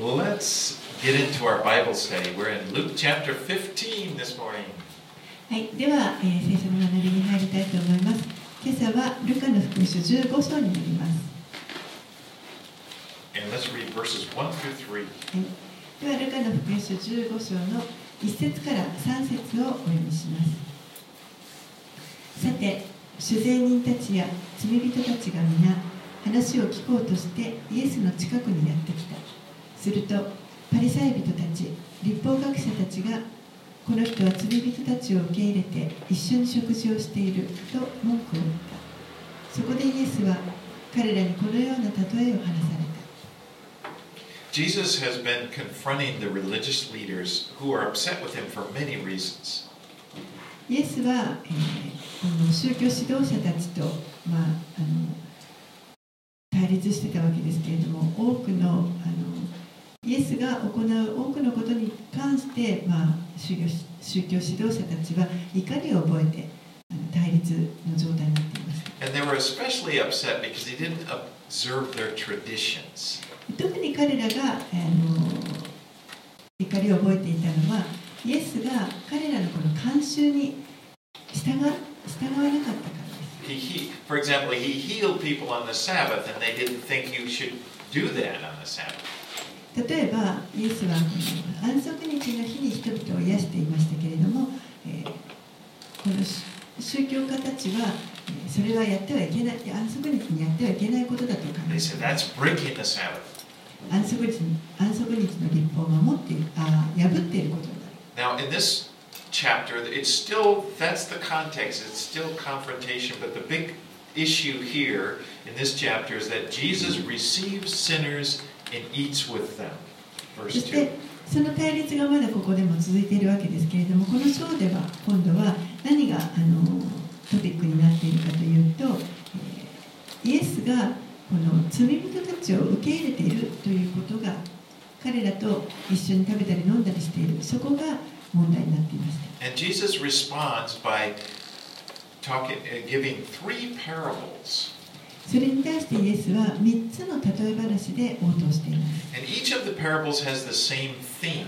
Let's get into our Bible study. We're in Luke chapter 15 this morning. はい、では、えー、聖書の学びに入りたいと思います。今朝はルカの福音書15章になります。And let's read verses 1 through 3. では、ルカの福音書15章の1節から3節をお読みします。さて、主税人たちや罪人たちが皆、話を聞こうとしてイエスの近くにやってきた。すると、パリサイ人たち、立法学者たちが、この人は罪人たちを受け入れて一緒に食事をしていると文句を言った。そこでイエスは彼らにこのような例えを話された。Jesus has been confronting the religious leaders who are upset with him for many reasons. イエスは、えーこの宗教指導者たちと、まあ、あの対立してたわけですけれども多くのあのイエスが行う多くのことに関して、まあ、宗,教宗教指導者たちは怒りを覚えて対立の状態になっています。特に彼らがあの怒りを覚えていたのは、イエスが彼らのこの慣習に従,従わなかったからです。He, for example, he healed people on the Sabbath and they didn't think you should do that on the Sabbath. 例えばイエスは安息日の日に人々を癒していましたけれども、えーこの宗宗教家たちはえーそれはやってはいけない安息日にやってはいけないことだと考え.安息日に安息日の立法を守ってあー破っていることになる Now, in this chapter, it's still, that's the context, it's still confrontation, but the big issue here in this chapter is that Jesus receives sinners and eats with them. そ Verse し 2. てその対立がまだここでも続いているわけですけれどもこの章では今度は何があのトピックになっているかというと、えーイエスがこの罪人たちを受け入れているということが彼らと一緒に食べたり飲んだりしているそこが問題になっていました And Jesus responds by talking, uh, giving three parables. それに対してイエスは3つの例え話で応答しています And each of the parables has the same theme.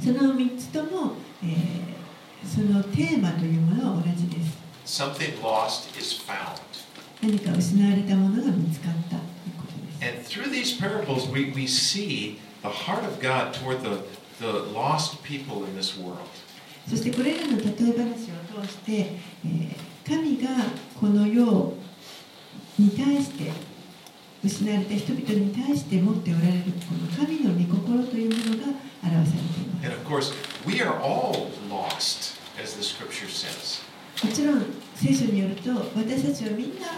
その3つとも、えーそのテーマというものは同じです Something lost is found. 何か失われたものが見つかったということです And through these parables, we, we see the heart of God toward the, the lost people in this world. そしてこれらの例え話を通して、えー神がこの世に対して失われた人々に対して持っておられるこの神の御心というものが表されていま And of course, we are all lost, as the scripture says. すもちろん聖書によると私たちはみんな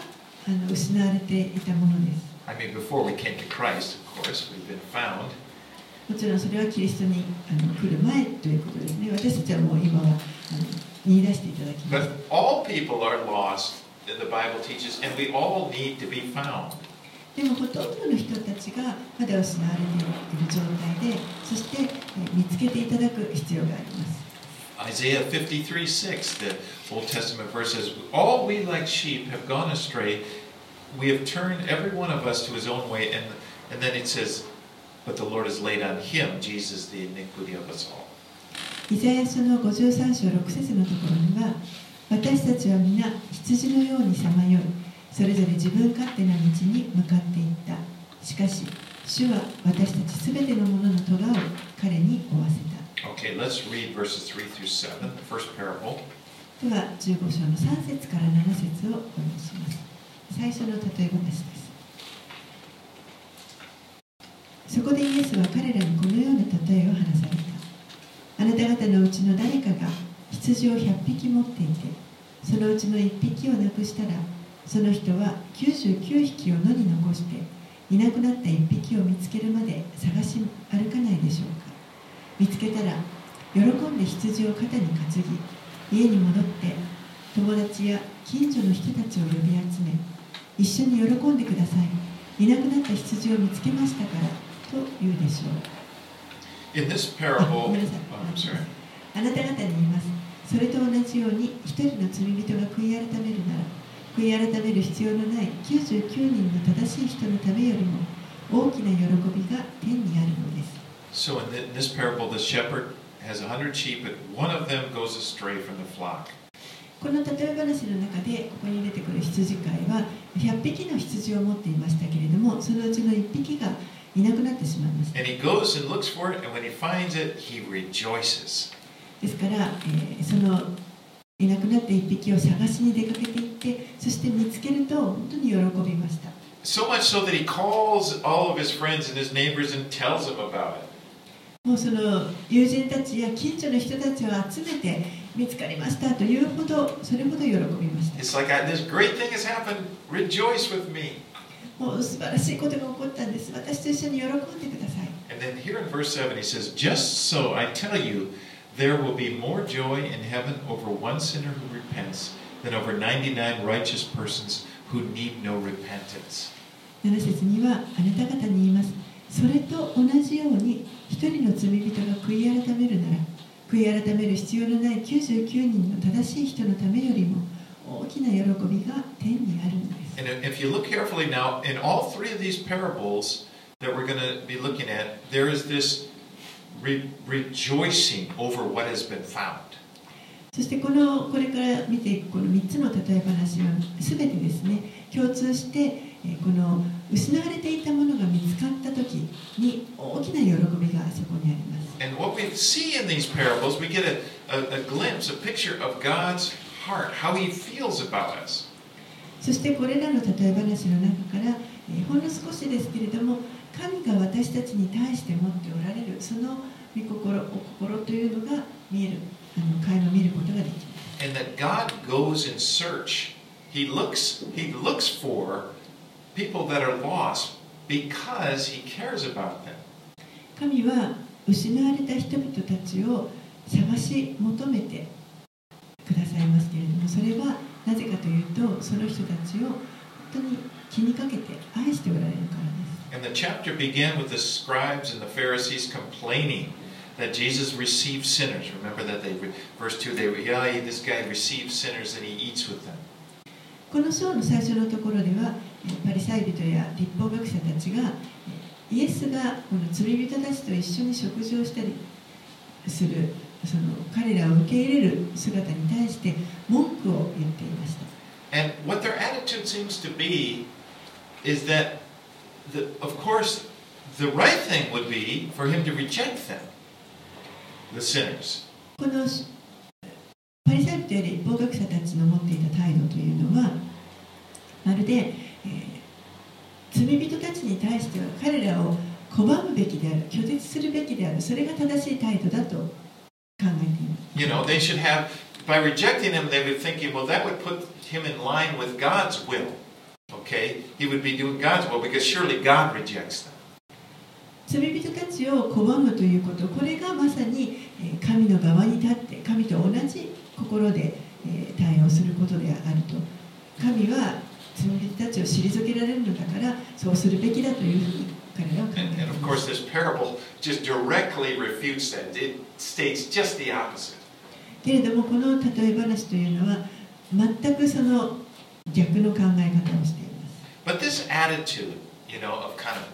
あの失われていたものです I mean, before we came to Christ, of course, we've been found. もちろんそれはキリストにあの来る前ということですね私たちはもう今はあの見出していただきまし But all people are lost, the Bible teaches, and we all need to be found. でもほとんどの人たちがまだ失われている状態でそしてえー見つけていただく必要があります Isaiah 53 6, the Old Testament verse says, All we like sheep have gone astray. We have turned every one of us to his own way. And, and then it says, But the Lord has laid on him, Jesus, the iniquity of us all. イザヤ書の53章6節のところには私たちは皆羊のようにさまよいそれぞれ自分勝手な道に向かっていった。しかし主は私たちすべてのものの咎を彼に負わせた。Okay, let's read verses 3 through 7, the first parable. では15章の3節から7節をお読みします。最初の例え話です。そこでイエスは彼らにこのような例えを話された。あなた方のうちの誰かが羊を100匹持っていてそのうちの1匹をなくしたらその人は99匹を野に残していなくなった1匹を見つけるまで探し歩かないでしょうか。見つけたら喜んで羊を肩に担ぎ家に戻って友達や近所の人たちを呼び集め一緒に喜んでください。いなくなった羊を見つけましたからと言うでしょう。In this あ parable, oh. あなた方に言いますそれと同じように一人の罪人が悔い改めるなら悔い改める必要のない99人の正しい人のためよりも大きな喜びが天にあるのです。So in this parable, the shepherd has a hundred sheep, but one of them goes astray from the flock. この例え話の中でここに出てくる羊飼いは100匹の羊を持っていましたけれどもそのうちの1匹がいなくなってしまいまし。ですから、えーそのいなくなった1匹を探しに出かけていってそして見つけると本当に喜びました So much so that he calls all of his friends and his neighbors and tells them about it. もうその友人たちや近所の人たちを集めて見つかりましたというほどそれほど喜びました It's like, I, this great thing has happened. Rejoice with me. もう素晴らしいことが起こったんです私と一緒に喜んでください And then here in verse 7, he says, Just so I tell you, there will be more joy in heaven over one sinner who repents than over 99 righteous persons who need no repentance. 7節にはあなた方に言いますそれと同じように一人の罪人が悔い改めるなら悔い改める必要のない99人の正しい人のためよりも大きな喜びが天にあるんです And if you look carefully now, in all three of these parables that we're going to be looking at, there is this re- rejoicing over what has been found. そしてこのこれから見ていくこの3つの例え話は全てですね共通してえーこの失われていたものが見つかった時に大きな喜びがそこにあります And what we see in these parables, we get a, a, a glimpse, a picture of God's heart, how He feels about us. そしてこれらの例え話の中から、えーほんの少しですけれども神が私たちに対して持っておられるその御心お心というのが見えるあの垣間見ることができます And that God goes in search. He looks, He looks for people that are lost because He cares about them. 神は失われた人々たちを探し求めてくださいますけれどもそれはなぜかというとその人たちを本当に気にかけて愛しておられるからです And the chapter began with the scribes and the Pharisees complaining that Jesus received sinners. Remember that they, verse 2, they were, yeah, this guy receives sinners and he eats with them. この章の最初のところではえーパリサイ人や立法学者たちがえーイエスがこの罪人たちと一緒に食事をしたりするその彼らを受け入れる姿に対して文句を言っていました And what their attitude seems to be is that, the, of course, the right thing would be for him to reject them, The sinners. このパリサイ人や立法学者たちの持っていた態度というのはまるで、えー罪人たちに対しては彼らを拒むべきである拒絶するべきであるそれが正しい態度だと考えています You know, they should have, by rejecting him, they would thinking, well, that would put him in line with God's will. Okay? He would be doing God's will because surely God rejects them. 罪人たちを拒むということこれがまさにえー神の側に立って神と同じ心でえー対応することであると神は罪人たちを退けられるのだからそうするべきだというふうに彼らは考えています.けれどもこの例え話というのは全くその逆の考え方をしています But this attitude, you know, of kind of,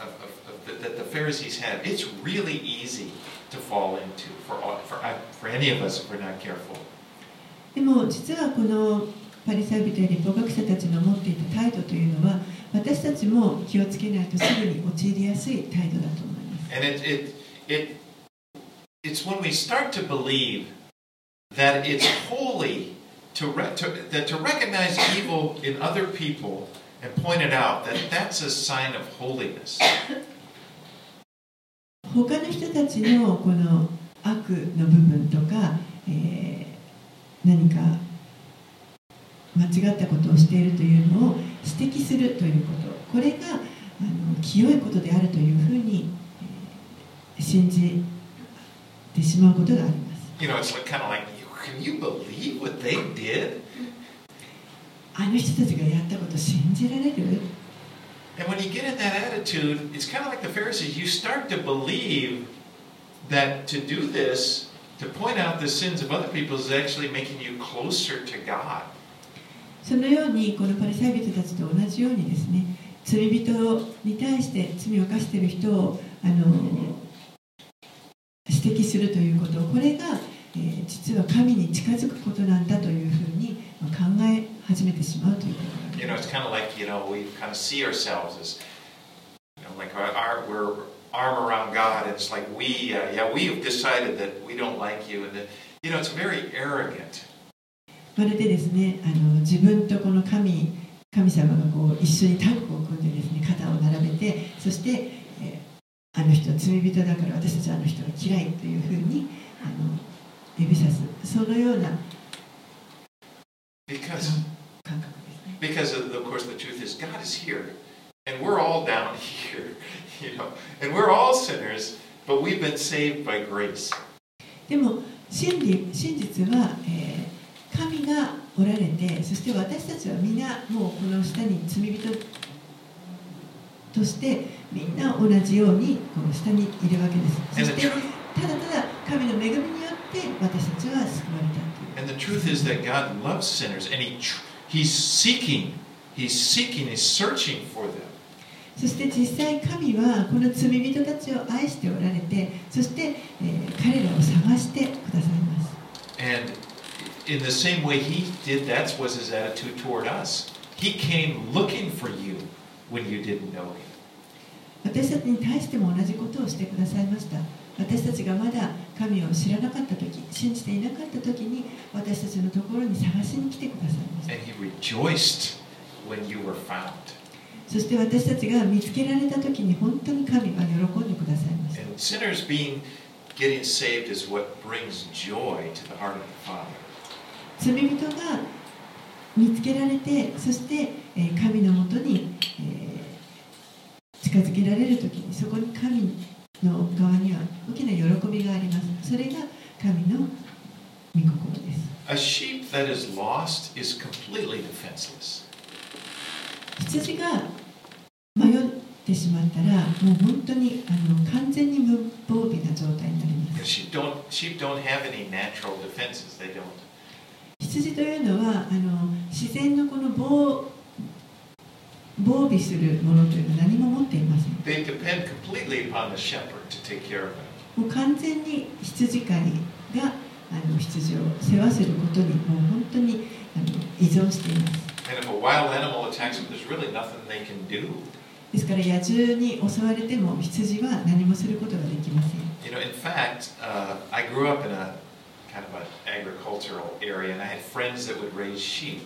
of, of, of that the Pharisees had, it's really easy to fall into for, all, for, uh, for any of us if we're not careful. でも実はこのパリサイ人や立法学者たちの持っていた態度というのは私たちも気をつけないとすぐに陥りやすい態度だと思います And it, it, it, it's when we start to believe that it's holy to, re, to, that to recognize evil in other people and point it out, that that's a sign of holiness. 他の人たちのこの悪の部分とか、えー何か間違ったことをしているというのを指摘するということ。これがあの清いことであるというふうに、えー信じてしまうことがあります。You know, it's kind of like, can you believe what they did? あの人たちがやったこと信じられる？And when you get in that attitude, it's kind of like the Pharisees. You start to believe that to do this, to point out the sins of other people, is actually making you closer to God. そのようにこのパリサイ人たちと同じようにですね罪人に対して罪を犯している人をあの指摘するということこれが、えー実は神に近づくことなんだという始めてしまうということ You ま know, す it's kind of like, you know, we kind of see ourselves as, you know, like our, our we're arm around God. It's like we, uh, yeah, we've decided that we don't like you. And that, you know, it's very arrogant. まるでですねあの自分とこの神神様がこう一緒にタッグを組んでですね肩を並べてそして、えーあの人は罪人だから私たちはあの人が嫌いというふうにあの指さすそのような Because, because of, of course, the truth is God is here. And we're all down here, you know. And we're all sinners, but we've been saved by grace. でも真理真実は、えー神がおられてそして私たちは皆もうこの下に罪人としてみんな同じようにこの下にいるわけですそ And し the て truth, ただただ神の恵みによって私たちは救われたという and the truth is that God loves sinners, and He tr- He's seeking, He's seeking, He's searching for them. そして実際神はこの罪人たちを愛しておられてそして、えー彼らを探してくださいます And in the same way he did, that was his attitude toward us. He came looking for you when you didn't know him. 私たちに対しても同じことをしてくださいました私たちがまだ神を知らなかった時信じていなかった時に私たちのところに探しに来てくださいました.そして私たちが見つけられた時に本当に神は喜んでくださいました.罪人が見つけられてそして、えー神のもとに、えー近づけられる時にそこに神の側には大きな喜びがあります。それが神の御心です。羊が迷ってしまったら、もう本当にあの完全に無防備な状態になります。羊というのはあの自然のこの防御防備するものというのは何も持っていません They depend completely upon the shepherd to take care of them. もう完全に羊飼いがあの羊を世話することにもう本当にあの依存しています And if a wild animal attacks them, there's really nothing they can do. ですから野獣に襲われても羊は何もすることができません You know, in fact, uh, I grew up in a kind of an agricultural area, and I had friends that would raise sheep.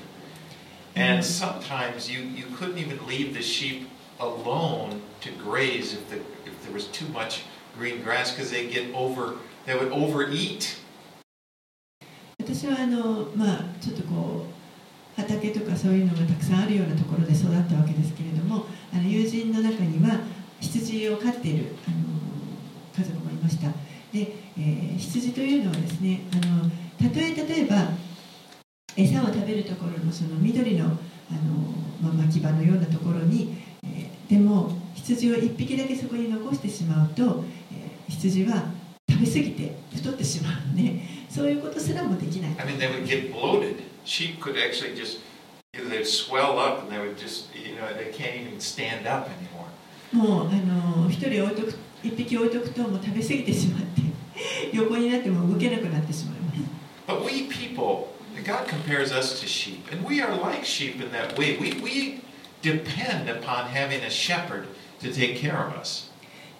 And sometimes you, you couldn't even leave the sheep alone to graze if, the, if there was too much green grass because they get over, they would overeat. 私はあの、まあ、ちょっとこう畑とかそういうのがたくさんあるようなところで育ったわけですけれどもあの友人の中には羊を飼っているあの家族もいましたで、えー羊というのはですねあのたとえ例えば餌を食べるところのその緑の,あの、まあ、牧場のようなところに、え、でも羊を1匹だけそこに残してしまうと、え、羊は食べ過ぎて太ってしまうねそういうことすらもできない。もうあの一人置いとく一匹置いとくともう食べ過ぎてしまって 横になっても動けなくなってしまいます。God compares us to sheep, and we are like sheep in that way. We, we depend upon having a shepherd to take care of us.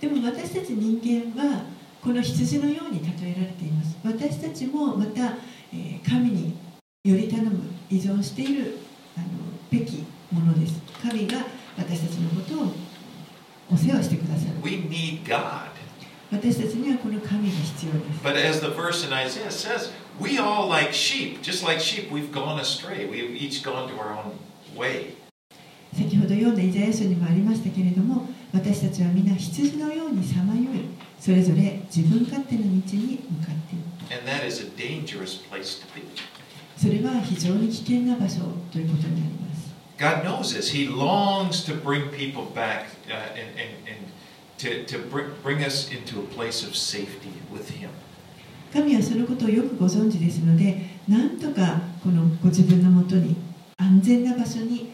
でも私たち人間はこの羊のように例えられています私たちもまた、えー神により頼む依存しているあのべきものです神が私たちのことをお世話してくださる We need God. 私たちにはこの神が必要です But as the verse in Isaiah says, we all like sheep, just like sheep, we've gone astray. We've each gone to our own way. 先ほど読んだイザヤ書にもありましたけれども私たちは皆羊のようにさまよいそれぞれ自分勝手な道に向かっている And that is a dangerous place to be. それは非常に危険な場所ということになります God knows this. He longs to bring people back uh, and, and, to, to bring, bring us into a place of safety with Him. 神はそのことをよくご存知ですのでなんとかこのご自分のもとに安全な場所に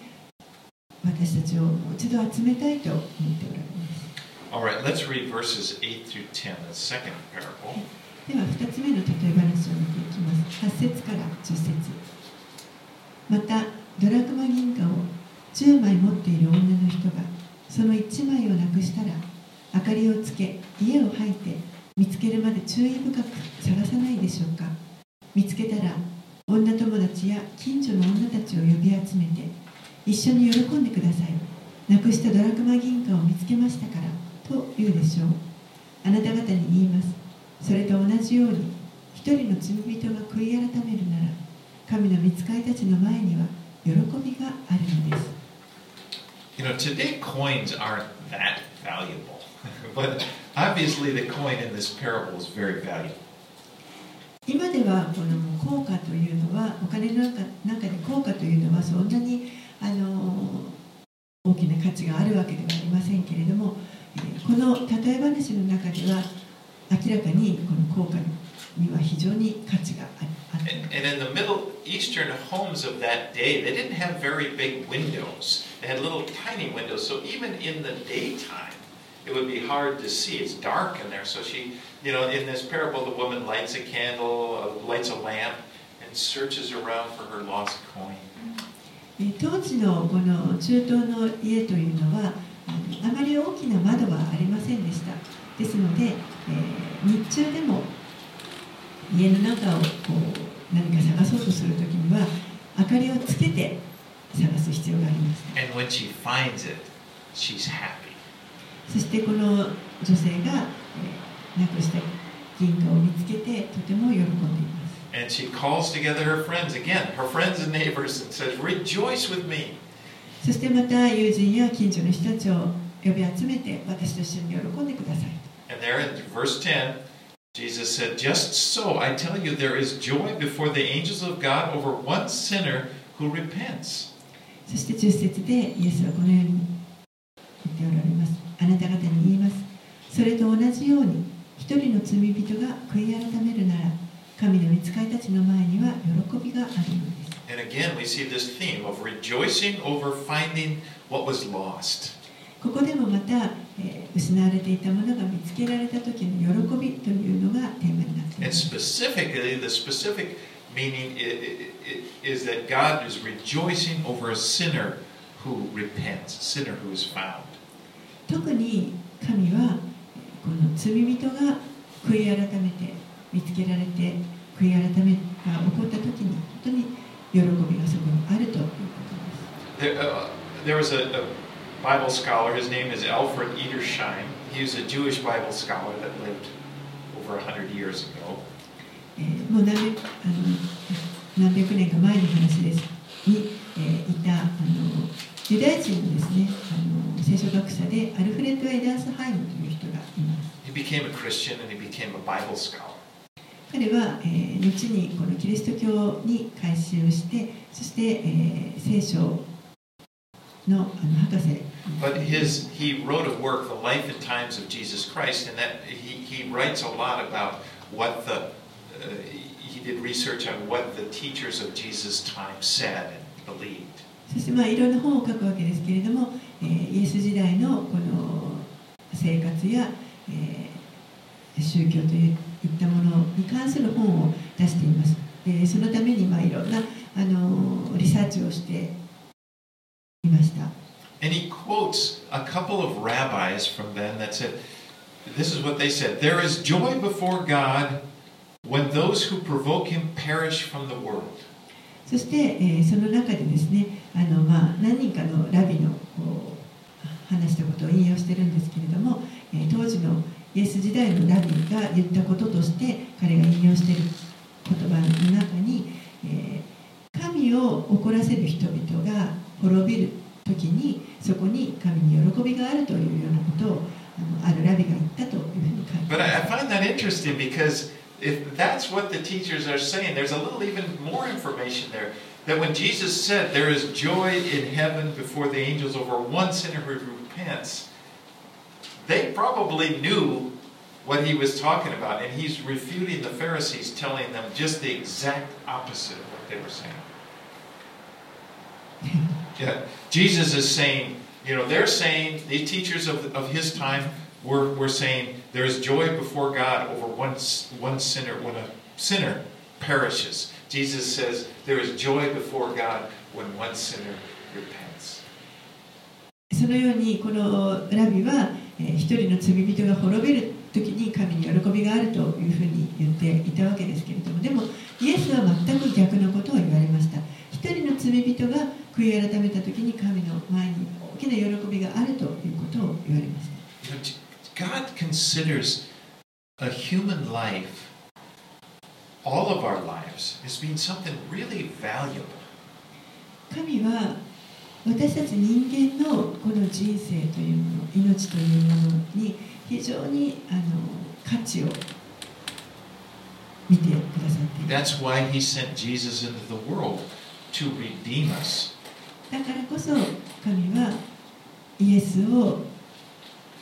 私たちをもう一度集めたいと思っておられます All right, let's read verses 8 through 10, the second parable. では2つ目の例え話を見ていきます8節から10節またドラクマ銀貨を10枚持っている女の人がその1枚をなくしたら明かりをつけ家を吐いて見つけるまで注意深く探さないでしょうか。見つけたら女友達や近所の女たちを呼び集めて一緒に喜んでください。なくしたドラクマ銀貨を見つけましたからと言うでしょう。あなた方に言います。それと同じように一人の罪人が悔い改めるなら神の御使いたちの前には喜びがあるのです。You know, today coins aren't that valuable, but obviously the coin in this parable is very valuable. 今ではこの効果というのはお金の中中で効果というのはそんなにあの大きな価値があるわけではありませんけれどもえーこの例え話の中では明らかにこの効果には非常に価値がああった and in the Middle Eastern homes of that day, they didn't have very big windows. They had little tiny windows, so even in the daytime, it would be hard to see. It's dark in there, so she, you know, in this parable, the woman lights a candle, uh, lights a lamp, and searches around for her lost coin. えー当時のこの中東の家というのはあまり大きな窓はありませんでしたですので、えー日中でも家の中をこう何か探そうとするときには明かりをつけて探す必要があります And when she finds it, she's happy. そしてこの女性が、えーなくした銀貨を見つけてとても喜んでいます And she calls together her friends again, her friends and neighbors, and says, Rejoice with me. そしてまた友人や近所の人たちを呼び集めて私と一緒に喜んでください And there in verse 10, Jesus said, Just so, I tell you, there is joy before the angels of God over one sinner who repents. そして10節でイエスはこのように言っておられます。あなた方に言います。それと同じように、一人の罪人が悔い改めるなら、神の御使いたちの前には喜びがあるのです。And again, we see this theme of rejoicing over finding what was lost. ここでもまた、えー失われていたものが見つけられた時の喜びというのがテーマになってい And ます。specifically, the specific meaning is that God is rejoicing over a sinner who repents, sinner who is found. 特に神は、えーこの罪人が悔い改めて、見つけられて、悔い改めが起こった時に、本当に喜びがそこにあるということです。There, uh, there was a, a Bible scholar, his name is Alfred Edersheim. He was a Jewish Bible scholar that lived over 100 years ago. えーもう何百あの何百年か前の話ですに、えーいたあのユダヤ人のですねあの聖書学者でアルフレッド・エダースハイムという人がいます He became a Christian and he became a Bible scholar. 彼は、えー後にこのキリスト教に改宗してそして、えー聖書のあの博士 But his, he wrote a work, The Life and Times of Jesus Christ, and that he, he writes a lot about what the, uh, he did research on what the teachers of Jesus' time said and believed. そしてまあいろんな本を書くわけですけれども、えーイエス時代のこの生活や、えー宗教といったものに関する本を出しています。でそのためにまあいろんなあのリサーチをしていました。And he quotes a couple of rabbis from then that said, this is what they said There is joy before God when those who provoke him perish from the world. そして、えーその中でですねあの、まあ、何人かのラビのこう話したことを引用してるんですけれども、えー当時のイエス時代のラビが言ったこととして彼が引用している言葉の中に、えー神を怒らせる人々が滅びる時にそこに神に喜びがあるというようなことをあのあるラビが言ったというふうに書いてます。Find that interesting because if that's what the teachers are saying, there's a little even more information there. That when Jesus said there is joy in heaven before the angels over one sinner who repents, they probably knew what he was talking about, and he's refuting the Pharisees, telling them just the exact opposite of what they were saying. Yeah, Jesus is saying, you know, they're saying, the teachers of, of his time were, were saying, There is joy before God over one, one sinner when a sinner perishes. Jesus says, There is joy before God when one sinner repents. そのようにこのラビは、え、一人の罪人が滅びる時に神に喜びがあるというふうに言っていたわけですけれどもでもイエスは全く逆のことを言われました一人の罪人が悔い改めた時に神の前に大きな喜びがあるということを言われました。God considers a human life, all of our lives, as being something really valuable. 神は私たち人間のこの人生というもの命というものに非常にあの価値を見てくださっています That's why He sent Jesus into the world to redeem us. だからこそ神はイエスを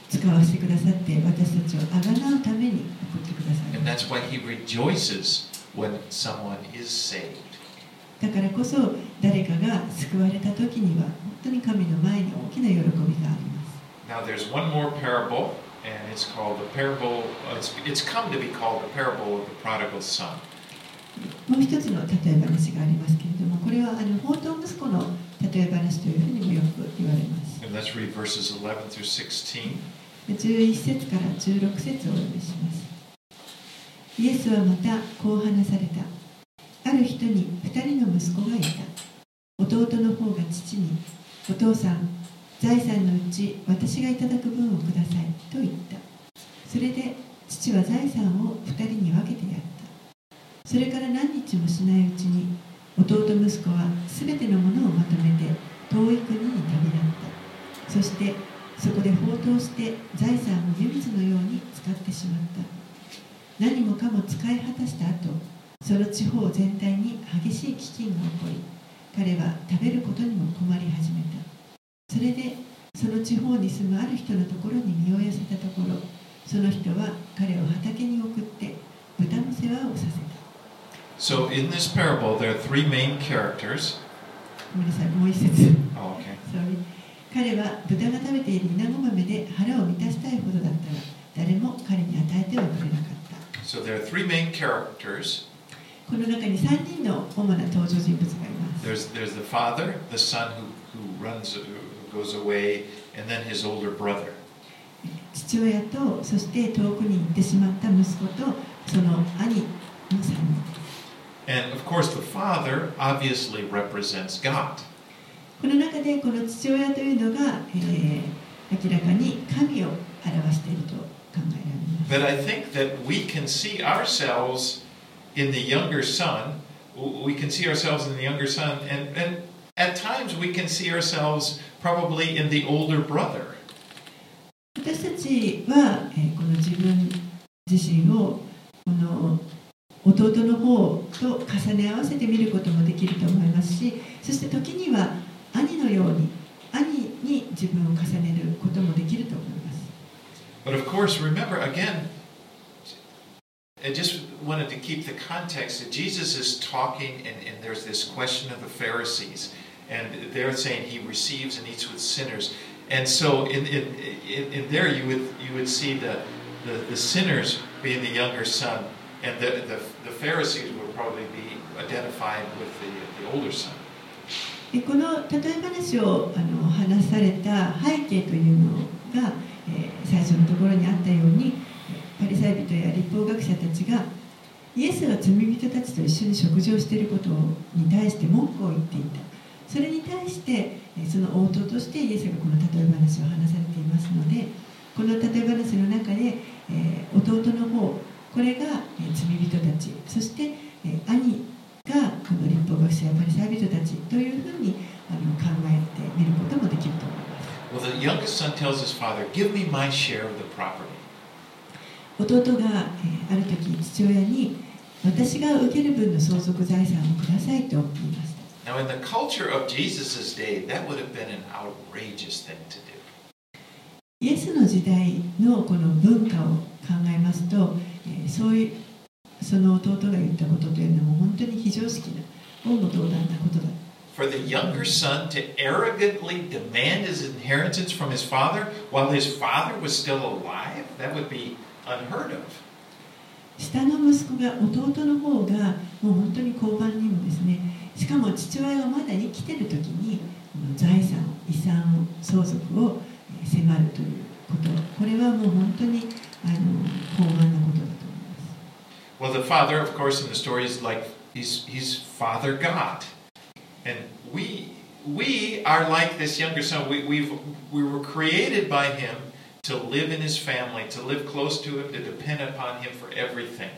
使わせてくださって私たちをあがなうために送ってください And that's why He rejoices when someone is saved. だからこそ誰かが救われた時には本当に神の前に大きな喜びがあります Now, there's one more parable, and it's called the parable, uh, it's, it's come to be called the parable of the prodigal son. もう一つの例え話がありますけれどもこれはあの放蕩息子の例え話というふうにもよく言われます。And let's read verses 11 through 16. 11節から16節をお読みします。イエスはまたこう話された。ある人に2人の息子がいた。弟の方が父にお父さん財産のうち私がいただく分をくださいと言った。それで父は財産を2人に分けてやった。それから何日もしないうちに弟息子は全てのものをまとめて遠い国に旅立った。そしてそこで放蕩して財産を湯水のように使ってしまった。何もかも使い果たした後その地方全体に激しい飢饉が起こり彼は食べることにも困り始めた。それでその地方に住むある人のところに身を寄せたところその人は彼を畑に送って豚の世話をさせた。So, in this parable, there are three main characters. ごめんなさいもう一節 Oh, okay. Sorry 彼は豚が食べている稲子豆で腹を満たしたいほどだったが誰も彼に与えてはくれなかった So, there are three main characters この中に3人の主な登場人物がいます there's, there's the father, the son who, who runs, who goes away, and then his older brother. 父親とそして遠くに行ってしまった息子とその兄の3人 And of course, the father obviously represents God. この中でこの父親というのが、えー明らかに神を表していると考えられます But I think that we can see ourselves in the younger son. We can see ourselves in the younger son, and, and at times we can see ourselves probably in the older brother. 私たちは、えーこの自分自身をこの 弟の方と重ね合わせて見ることもできると思いますしそして時には兄のように兄に自分を重ねることもできると思います But of course, remember again, I just wanted to keep the context that Jesus is talking, and, and there's this question of the Pharisees, and they're saying he receives and eats with sinners. And so, in, in, in, in there, you would, you would see the, the, the sinners being the younger son, and the, the, the Pharisees would probably be identified with the, the older son. この例え話をあの話された背景というのが、えー最初のところにあったようにパリサイ人や立法学者たちがイエスが罪人たちと一緒に食事をしていることに対して文句を言っていたそれに対してえーその応答としてイエスがこの例え話を話されていますのでこの例え話の中で、えー弟の方これが、えー、罪人たち。そして、え、兄がこの立法学者やパリサイ人たちというふうにあの考えてみることもできると思います。弟が、え、ある時父親に私が受ける分の相続財産をくださいと言いました。イエスの時代のこの文化を考えますと、えーそういうその弟が言ったことというのも本当に非常識な王の道断なことだ。For the younger son to arrogantly demand his inheritance from his father while his father was still alive, that would be unheard of. 下の息子が弟の方がもう本当に交番にもですね。しかも父親がまだ生きてる時に財産遺産相続をえー迫るということ。これはもう本当にあの高慢なことだ Well, the father, of course, in the story is like he's he's Father God, and we we are like this younger son. We we've we were created by him to live in his family, to live close to him, to depend upon him for everything.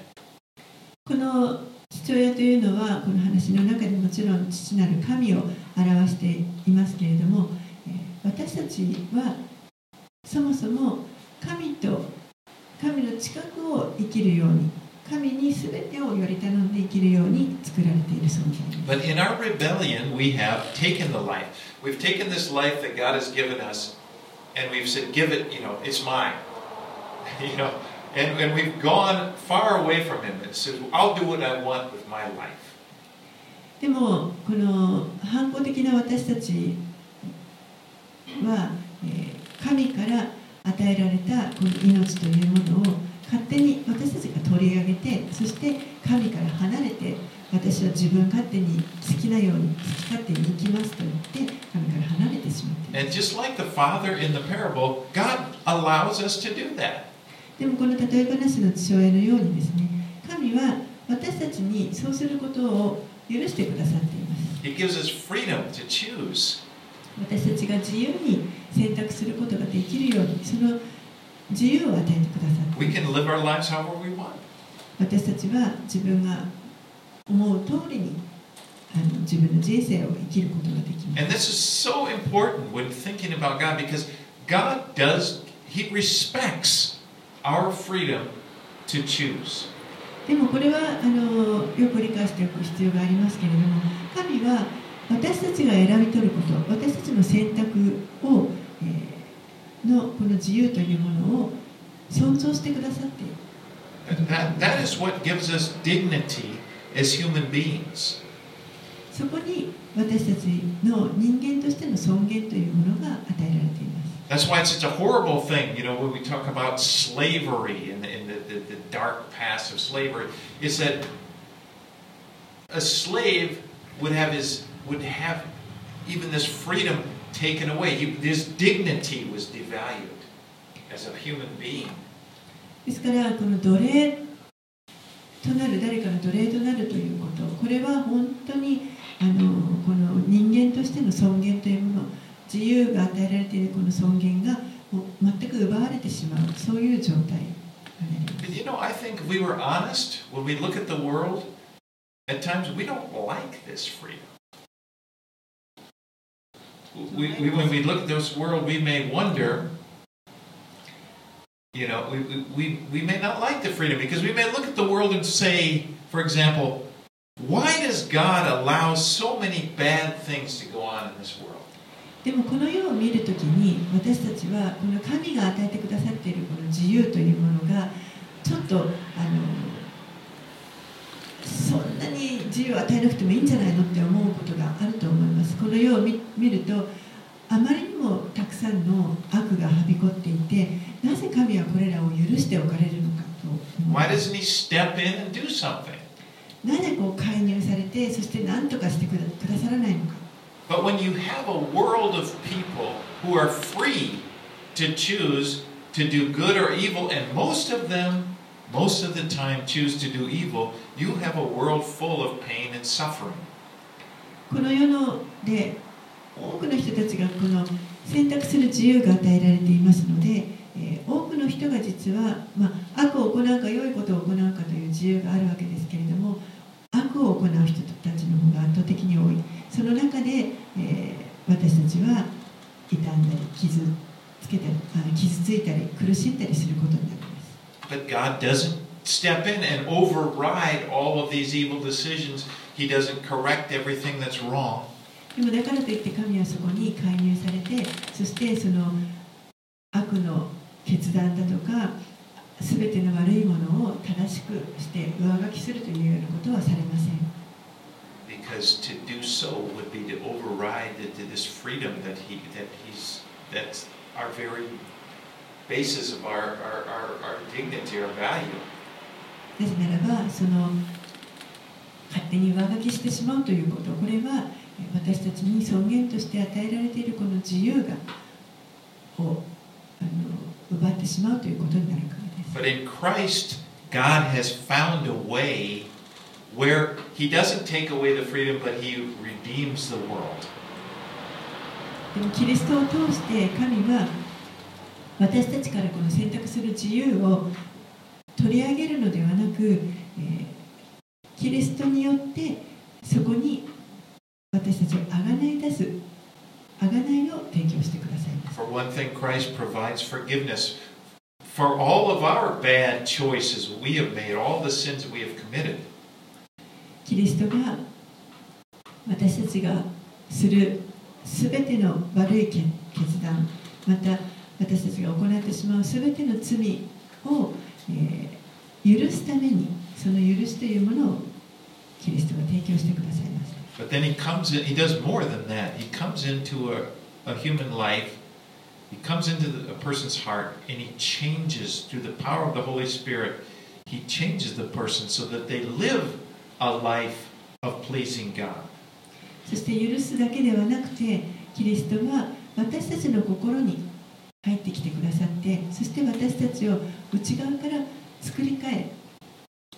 この父親というのはこの話の中でもちろん父なる神を表していますけれどもえー私たちはそもそも神と神の近くを生きるように 神に全てをより頼んで生きるように作られている存在です But in our rebellion, we have taken the life. We've taken this life that God has given us, and we've said, "Give it, you know, it's mine." you know, and, and we've gone far away from Him and said, "I'll do what I want with my life." でもこの反抗的な私たちは、えー神から与えられたこの命というものを 勝手に私たちが取り上げてそして神から離れて私は自分勝手に好きなように好き勝手に生きますと言って神から離れてしまって like the father in the parable, God allows us to do that. でもこの例え話の父親のようにですね神は私たちにそうすることを許してくださっています He gives us freedom to choose. 私たちが自由に選択することができるようにその自由を与えてくださっ私たちは自分が思う通りにあの自分の人生を生きることができま。でもこれはあのよく理解しておく必要がありますけれども、神は私たちが選び取ること、私たちの選択を、のこの自由というものを尊重してくださっている That, that is what gives us dignity as human beings. そこに私たちの人間としての尊厳というものが与えられています That's why it's such a horrible thing, you know, when we talk about slavery and, and the, the, the dark past of slavery, is that a slave would have his would have even this freedom taken away. He, his dignity was devalued as a human being. ですからこの奴隷となる誰かの奴隷となるということこれは本当にあのこの人間としての尊厳というもの自由が与えられているこの尊厳がもう全く奪われてしまうそういう状態になります But you know, I think if we were honest, when we look at the world, at times we don't like this freedom. We, we, when we look at this world, we may wonder, you know, we, we- we, we may not like the freedom because we may look at the world and say, for example, why does God allow so many bad things to go on in this world? でもこの世を見るときに私たちはこの神が与えてくださっているこの自由というものがちょっとあのそんなに 自由を与えなくてもいいんじゃないのって思うことがあると思います。この世を見見るとあまりにもたくさんの悪がはびこっていてなぜ神はこれらを許しておかれるのかと Why doesn't He step in and do something? なぜこう介入されてそして何とかしてくだくださらないのか。But when you have a world of people who are free to choose to do good or evil, and most of them, most of the time, choose to do evil, you have a world full of pain and suffering. この世ので多くの人たちがこの選択する自由が与えられていますので、えー多くの人が実は、まあ、悪を行うか良いことを行うかという自由があるわけですけれども悪を行う人たちの方が圧倒的に多いその中で、えー私たちは傷んだり傷つけたりあ傷ついたり苦しんだりすることになります But God doesn't step in and override all of these evil decisions. He doesn't correct everything that's wrong. でもだからといって神はそこに介入されてそしてその悪の決断だとか全ての悪いものを正しくして上書きするというようなことはされません Because to do so would be to override the, the- this freedom that he that he's that's our very basis of our, our, our, our dignity, our value. なぜならばその勝手に上書きしてしまうということこれはえ私たちに尊厳として与えられているこの自由がをあの奪ってしまうということになるからです But in Christ, God has found a way where He doesn't take away the freedom, but He redeems the world. でもキリストを通して神は私たちからこの選択する自由を取り上げるのではなく、えーキリストによってそこに私たちをあがない出すあがないを提供してくださいます For one thing, Christ provides forgiveness for all of our bad choices we have made, all the sins we have committed. キリストが私たちがするすべての悪い決決断また私たちが行ってしまうすべての罪を、えー許すためにその許しというものをキリストが提供してくださいました But then He comes in, He does more than that. He comes into a, a human life, He comes into the, a person's heart, and He changes through the power of the Holy Spirit. He changes the person so that they live a life of pleasing God. そして許すだけではなくてキリストは私たちの心に入ってきてくださってそして私たちを内側から作り変え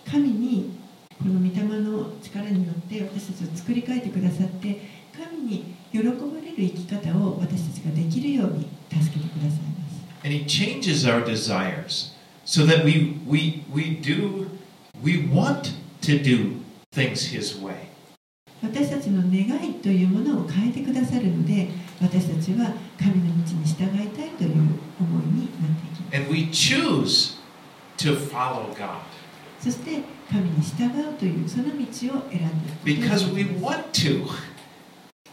神にこの御霊の力によって私たちを作り変えてくださって神に喜ばれる生き方を私たちができるように助けてくださいます And he changes our desires so that we, we, we do, we want to do things his way. 私たちの願いというものを変えてくださるので私たちは神の道に従いたいという思いになっていきます And we choose to follow God そして神に従うというその道を選んでいく because we want to.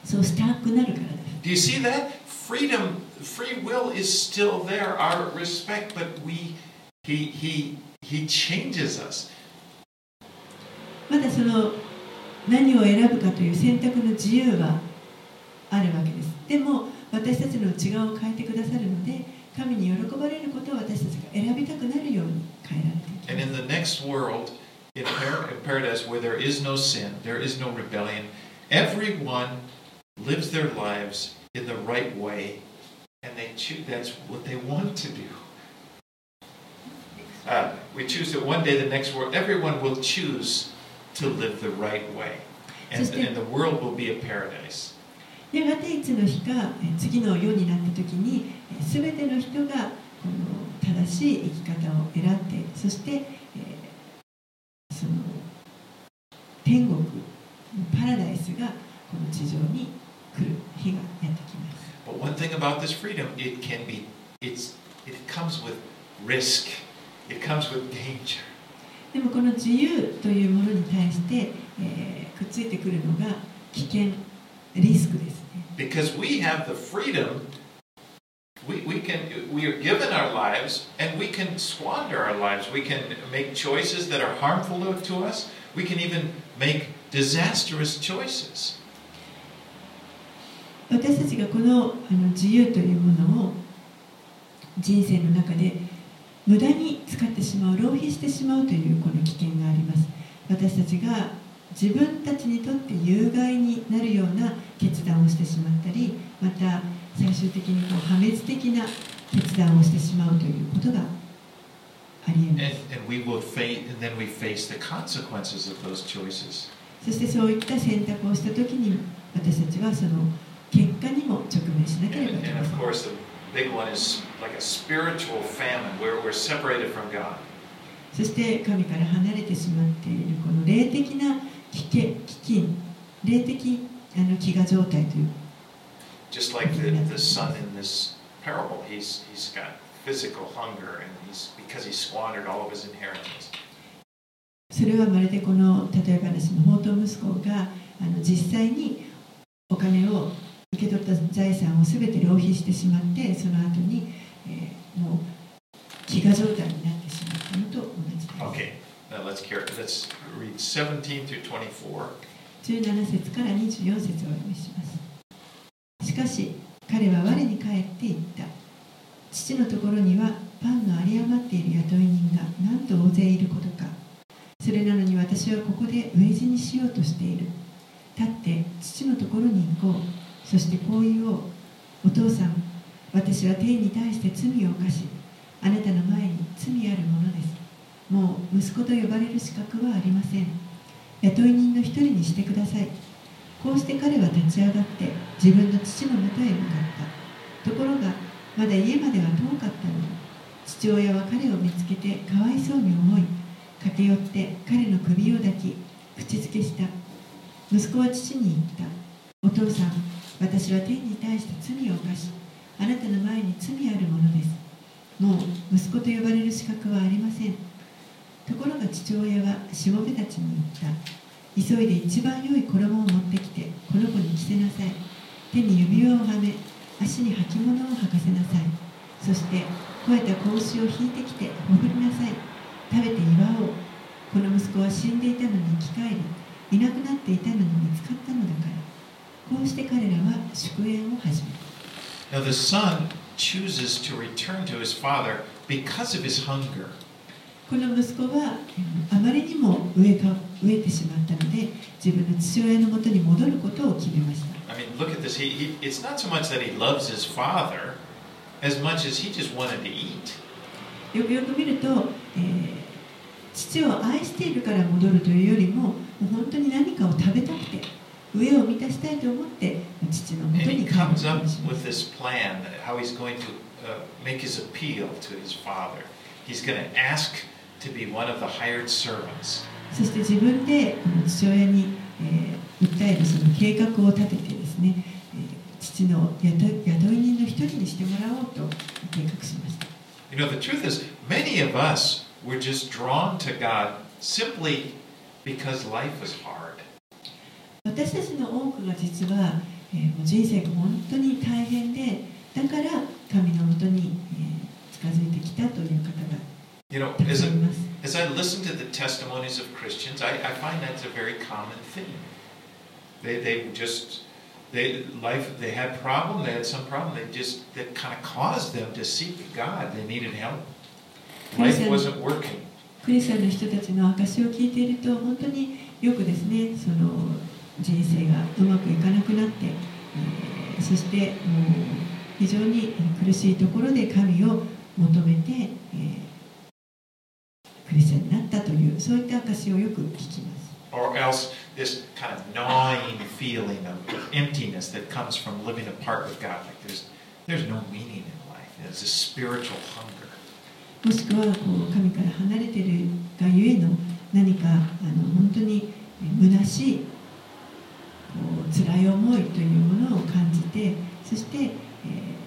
そうしたくなるからです Do you see that? Freedom, free will is still there, our respect, but we, he, he, he changes us. まだその何を選ぶかという選択の自由はあるわけですでも私たちの内側を変えてくださるので神に喜ばれることを私たちが選びたくなるように変えられていき And ま in す the next world, in, par- in paradise where there is no sin, there is no rebellion, everyone lives their lives in the right way, and they choose. That's what they want to do. Uh, we choose that one day, the next world, everyone will choose to live the right way, and, So still- and the world will be a paradise. やがていつの日かえ次の世になった時にえ全ての人がこの正しい生き方を選んでそして、えーその天国パラダイスがこの地上に来る日がやってきます But one thing about this freedom, it can be, it's, it comes with risk. It comes with danger. でもこの自由というものに対して、えーくっついてくるのが危険リスクですね Because we have the freedom, we, we can we are given our lives and we can squander our lives. We can make choices that are harmful to, to us. We can even make disastrous choices. 私たちがこのあの自由というものを人生の中で無駄に使ってしまう浪費してしまうというこの危険があります私たちが 自分たちにとって有害になるような決断をしてしまったりまた最終的にこう破滅的な決断をしてしまうということがありえまそしてそういった選択をした時に私たちはその結果にも直面しなければい。けませんそして神から離れてしまっているこの霊的な霊的あの飢餓状態という Just like the, the son in this parable, he's he's got physical hunger and he's because he squandered all of his inheritance. それはまるでこの例え話の宝刀息子があの実際にお金を受け取った財産を全て浪費してしまってその後に、えーもう飢餓状態になってしまったのと同じです。Okay, now let's care, let's read 17 through 24. 17節から24節をお読みします。しかし彼は我に返って言った。父のところにはパンが有り余っている雇い人がなんと大勢いることか。それなのに私はここで飢え死にしようとしている。立って父のところに行こう。そしてこう言おうお父さん私は天に対して罪を犯しあなたの前に罪あるものです。もう息子と呼ばれる資格はありません。雇い人の一人にしてください。こうして彼は立ち上がって自分の父のもとへ向かった。ところがまだ家までは遠かったのに父親は彼を見つけてかわいそうに思い駆け寄って彼の首を抱き口づけした。息子は父に言った。お父さん私は天に対して罪を犯しあなたの前に罪あるものです。もう息子と呼ばれる資格はありません。ところが父親はしもべたちに言った。急いで一番良い衣を持ってきてこの子に着せなさい。手に指輪をはめ足に履物を履かせなさい。そして肥えた子牛を引いてきてほぐりなさい。食べて祝おう。この息子は死んでいたのに生き返りいなくなっていたのに見つかったのだから。こうして彼らは祝宴を始めた。Now the son chooses to return to his father because of his hunger. この息子はうんあまりにも飢えか飢えてしまったので自分の父親のもとに戻ることを決めました I mean, look at this. He, he, it's not so much that he loves his father as much as he just wanted to eat. よくよく見ると、えー父を愛しているから戻るというよりももう本当に何かを食べたくて上を満たしたいと思って父のもとに帰る comes か up with this plan, how he's going to uh, make his appeal to his father. He's going to ask to be one of the hired servants. そして自分で父親に、えー訴えるその計画を立ててですね、えー父の雇い雇い人の一人にしてもらおうと計画しました You know, the truth is, many of us were just drawn to God simply because life was hard. 私たちの多くが実は、えーもう人生が本当に大変でだから神のもとに、えー近づいてきたという方が You know, as さん I, います as I listen to the testimonies of Christians, I, I find that's a very common theme. They, they just, they, life, they had problem, they had some problem, they just, that kind of caused them to seek God. They needed help. Life wasn't working. クリスチャンの人たちの証を聞いていると本当によくですねその人生がうまくいかなくなって、えーそしてもう非常に苦しいところで神を求めて、えークリスチャンになったというそういった証をよく聞きます Or else this kind of gnawing feeling of emptiness that comes from living apart with God. Like there's, there's no meaning in life. There's a spiritual hunger. もしくはこう神から離れているがゆえの何かあの本当に虚しいこう辛い思いというものを感じてそして、えー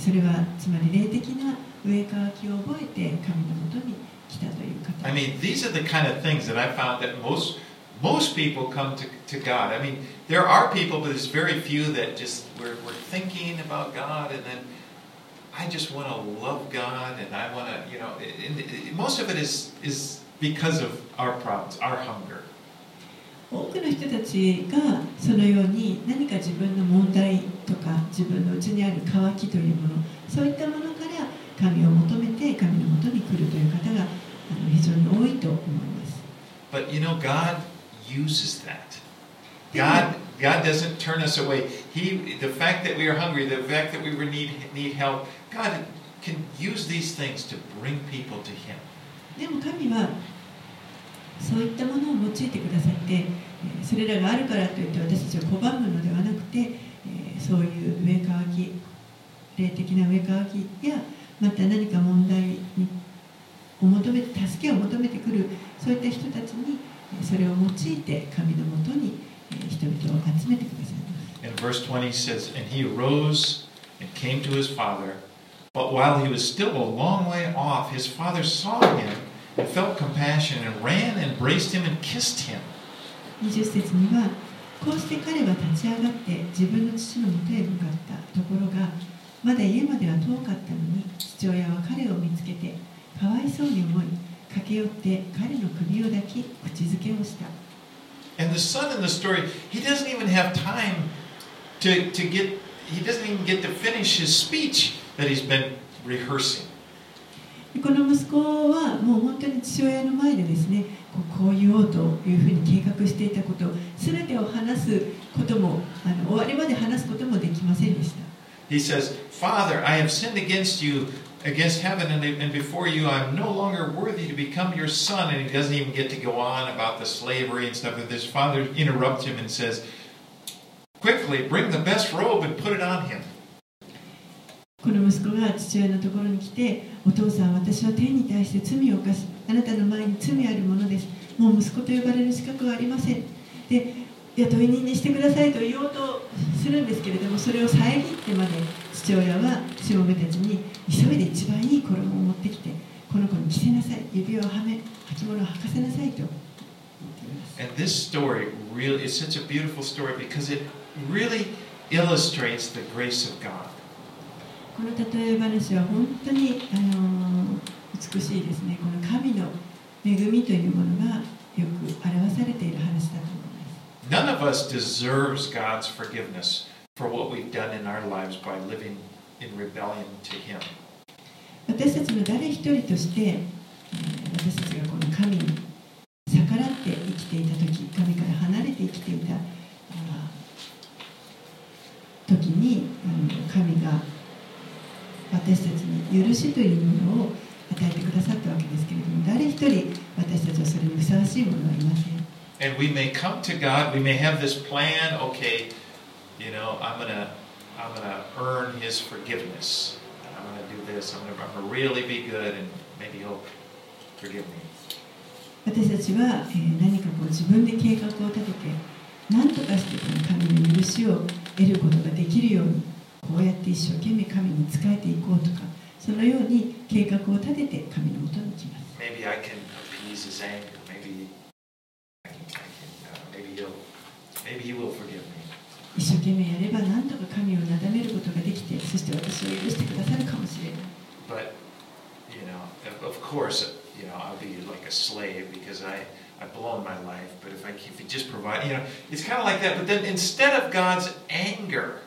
それはつまり霊的な上乾きを覚えて神のもとに来たという方 I mean, these are the kind of things that I found that most most people come to, to God. I mean, there are people, but there's very few that just we're, we're thinking about God, and then I just want to love God, and I want to, you know, and, and most of it is is because of our problems, our hunger. 多くの人たちがそのように何か自分の問題とか自分の内にある渇きというものそういったものから神を求めて神のもとに来るという方が非常に多いと思います。But you know, God uses that. God, God doesn't turn us away. He, the fact that we are hungry, the fact that we need need help, God can use these things to bring people to Him. でも神はそういったものを用いてくださって、えーそれらがあるからといって私たちを拒むのではなくて、えーそういう上乾き霊的な上乾きやまた何か問題にを求めて助けを求めてくるそういった人たちにえーそれを用いて神のもとにえー人々を集めてくださいます。And verse 20 says, And he arose and came to his father. But while he was still a long way off, his father saw him and felt compassion and ran and embraced him and kissed him. 20節にはこうして彼は立ち上がって自分の父のもとへ向かったところがまだ家までは遠かったのに父親は彼を見つけてかわいそうに思い駆け寄って彼の首を抱き口づけをした And the son in the story, he doesn't even have time to, to get, he doesn't even get to finish his speech that he's been rehearsing. この息子はもう本当に父親の前でですねこう言おうというふうに計画していたこと全てを話すこともあの終わりまで話すこともできませんでした He says, Father, I have sinned against you, against heaven, and, and before you. I'm no longer worthy to become your son. And he doesn't even get to go on about the slavery and stuff. And his father interrupts him and says, Quickly, bring the best robe and put it on him. この息子が父親のところに来てお父さん私は天に対して罪を犯しあなたの前に罪あるものですもう息子と呼ばれる資格はありませんで雇い人にしてくださいと言おうとするんですけれどもそれを遮ってまで 父親はしもべたちに急いで一番いい衣を持ってきてこの子に着せなさい指輪をはめ履物を履かせなさいと言っています。And this story really, illustrates the grace of God. この例え話は本当に、あのー、美しいですね。この神の恵みというものがよく表されている話だと思います。None of us deserves God's forgiveness. of us for what we've done in our lives by living in rebellion to Him. 私たちの誰一人としてえー私たちがこの神に逆らって生きていた時神から離れて生きていた時に神が私たちに許しというものを与えてくださったわけですけれども誰一人私たちはそれにふさわしいものはいません And we may come to God, we may have this plan, okay, you know, I'm gonna I'm gonna earn his forgiveness. I'm gonna do this, I'm gonna, I'm gonna really be good and maybe he'll forgive me. 私たちは、えー何かこう自分で計画を立てて何とかしてこの神の許しを得ることができるようにこうやって一生懸命神に仕えていこうとかそのように計画を立てて神のもとに来ます Maybe I can appease his anger. Maybe I can, I can uh, maybe he'll maybe he will forgive. 一生懸命やれば何とか神をなだめることができてそして私を許してくださるかもしれない But you know, of, course, you know, I'll be like a slave because I I've blown my life. But if I if he just provide, you know, it's kind of like that. But then instead of God's anger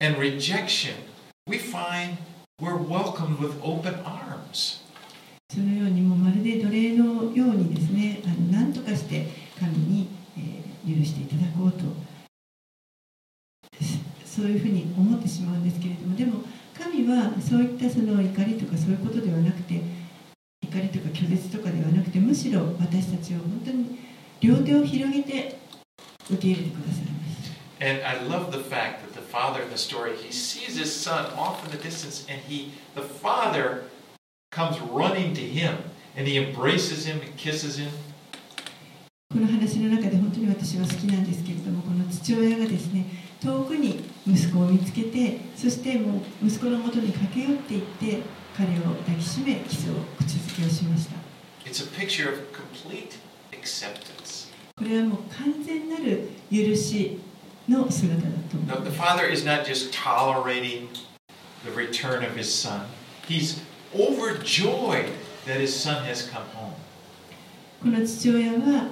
and rejection, we find we're welcomed with open arms. そのようにもうまるで奴隷のようにですねあの何とかして神に、えー許していただこうとそそういうふうに思ってしまうんですけれどもでも神はそういったその怒りとかそういうことではなくて怒りとか拒絶とかではなくてむしろ私たちを本当に両手を広げて受け入れてくださいます And I love the fact that the father in the story he sees his son off in the distance, and he the father comes running to him and he embraces him and kisses him. この話の中で本当に私は好きなんですけれどもこの父親がですね遠くに息子を見つけてそしてもう息子のもに駆け寄っていって彼を抱きしめ傷を口づけをしました。これはもう完全なる許しの姿だとこの父親は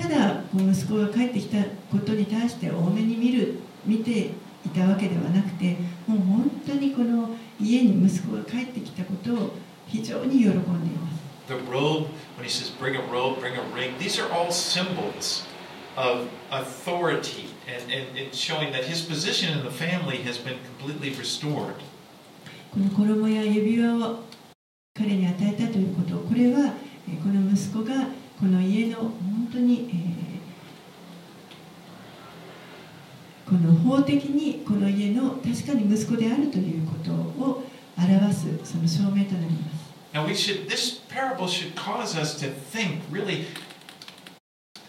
ただこう息子が帰ってきたことに対して多めに見る見ていたわけではなくてもう本当にこの家に息子が帰ってきたことを非常に喜んでいます The robe, when he says bring a robe, bring a ring, these are all symbols of authority and, and, and showing that his position in the family has been completely restored. この衣や指輪を彼に与えたということこれはえーこの息子がこの家の本当に、えーこの法的にこの家の確かに息子であるということを表すその証明となります Now we should this parable should cause us to think really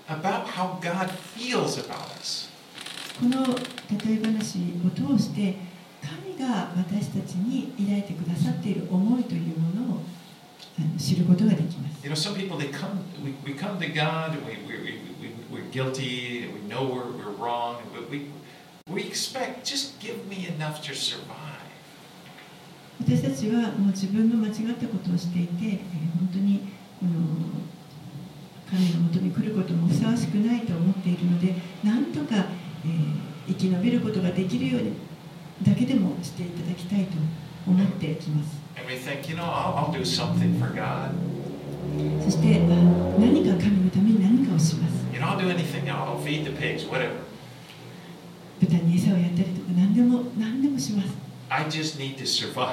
about how God feels about us. この例え話を通して神が私たちに抱いてくださっている思いというものを知ることができます You know, some people they come, we, we come to God, we, we, we, we, we're guilty, we know we're, we're wrong, but we, we expect just give me enough to survive. 私たちはもう自分の間違ったことをしていて、えー本当にこの神のもとに来ることもふさわしくないと思っているのでなんとか、えー生き延びることができるようにだけでもしていただきたいと思ってきます。And we think, you know, I'll, I'll do something for God. そしてあ何か神のために何かをします You know, I'll do anything. I'll feed the pigs, whatever. 豚に餌をやったりとか何でも何でもします I just need to survive.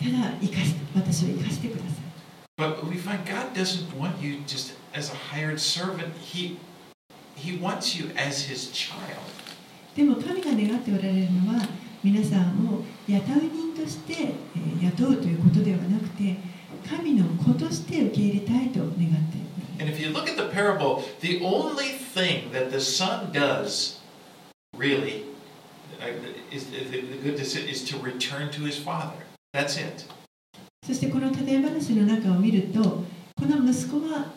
ただ生かして私を生かしてください But we find God doesn't want you just as a hired servant. He He wants you as His child. でも神が願っておられるのは 皆さんを雇い人としてえー雇うということではなくて神の子として受け入れたいと願っておられる And if you look at the parable, the only thing that the son does, really, uh, is the, good is to return to his father. That's it. そしてこの例え話の中を見るとこの息子が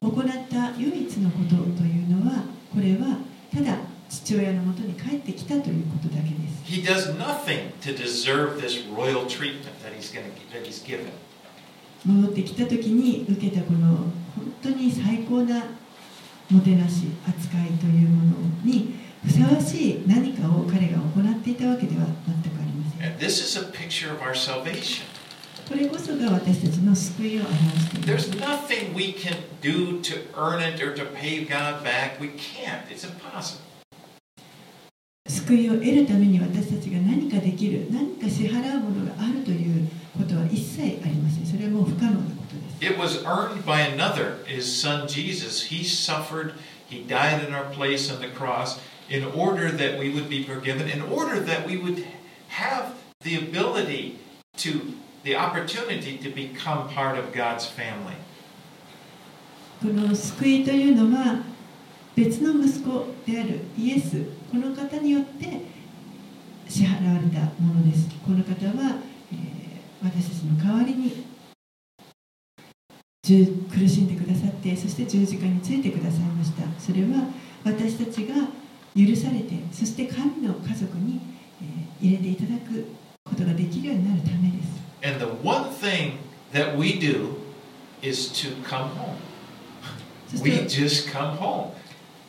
行った唯一のことというのはこれはただ父親のもとに帰ってきたということだけです He does nothing to deserve this royal treatment that he's to that he's given. 戻ってきた時に受けたこの本当に最高なもてなし扱いというものにふさわしい何かを彼が行っていたわけでは全くありません And this is a picture of our salvation. これこそが私たちの救いを表しています There's nothing we can do to earn it or to pay God back. We can't. It's impossible. 救いを得るために私たちが何かできる何か支払うものがあるということは一切ありませんそれはもう不可能なことです It was earned by another, his son Jesus. He suffered, he died in our place on the cross in order that we would be forgiven, in order that we would have the ability to, the opportunity to become part of God's family. この救いというのは別の息子であるイエスこの方によって支払われたものですこの方は、えー私たちの代わりに十苦しんでくださってそして十字架についてくださいましたそれは私たちが許されてそして神の家族に、えー入れていただくことができるようになるためです And the one thing that we do is to come home. We て just come home.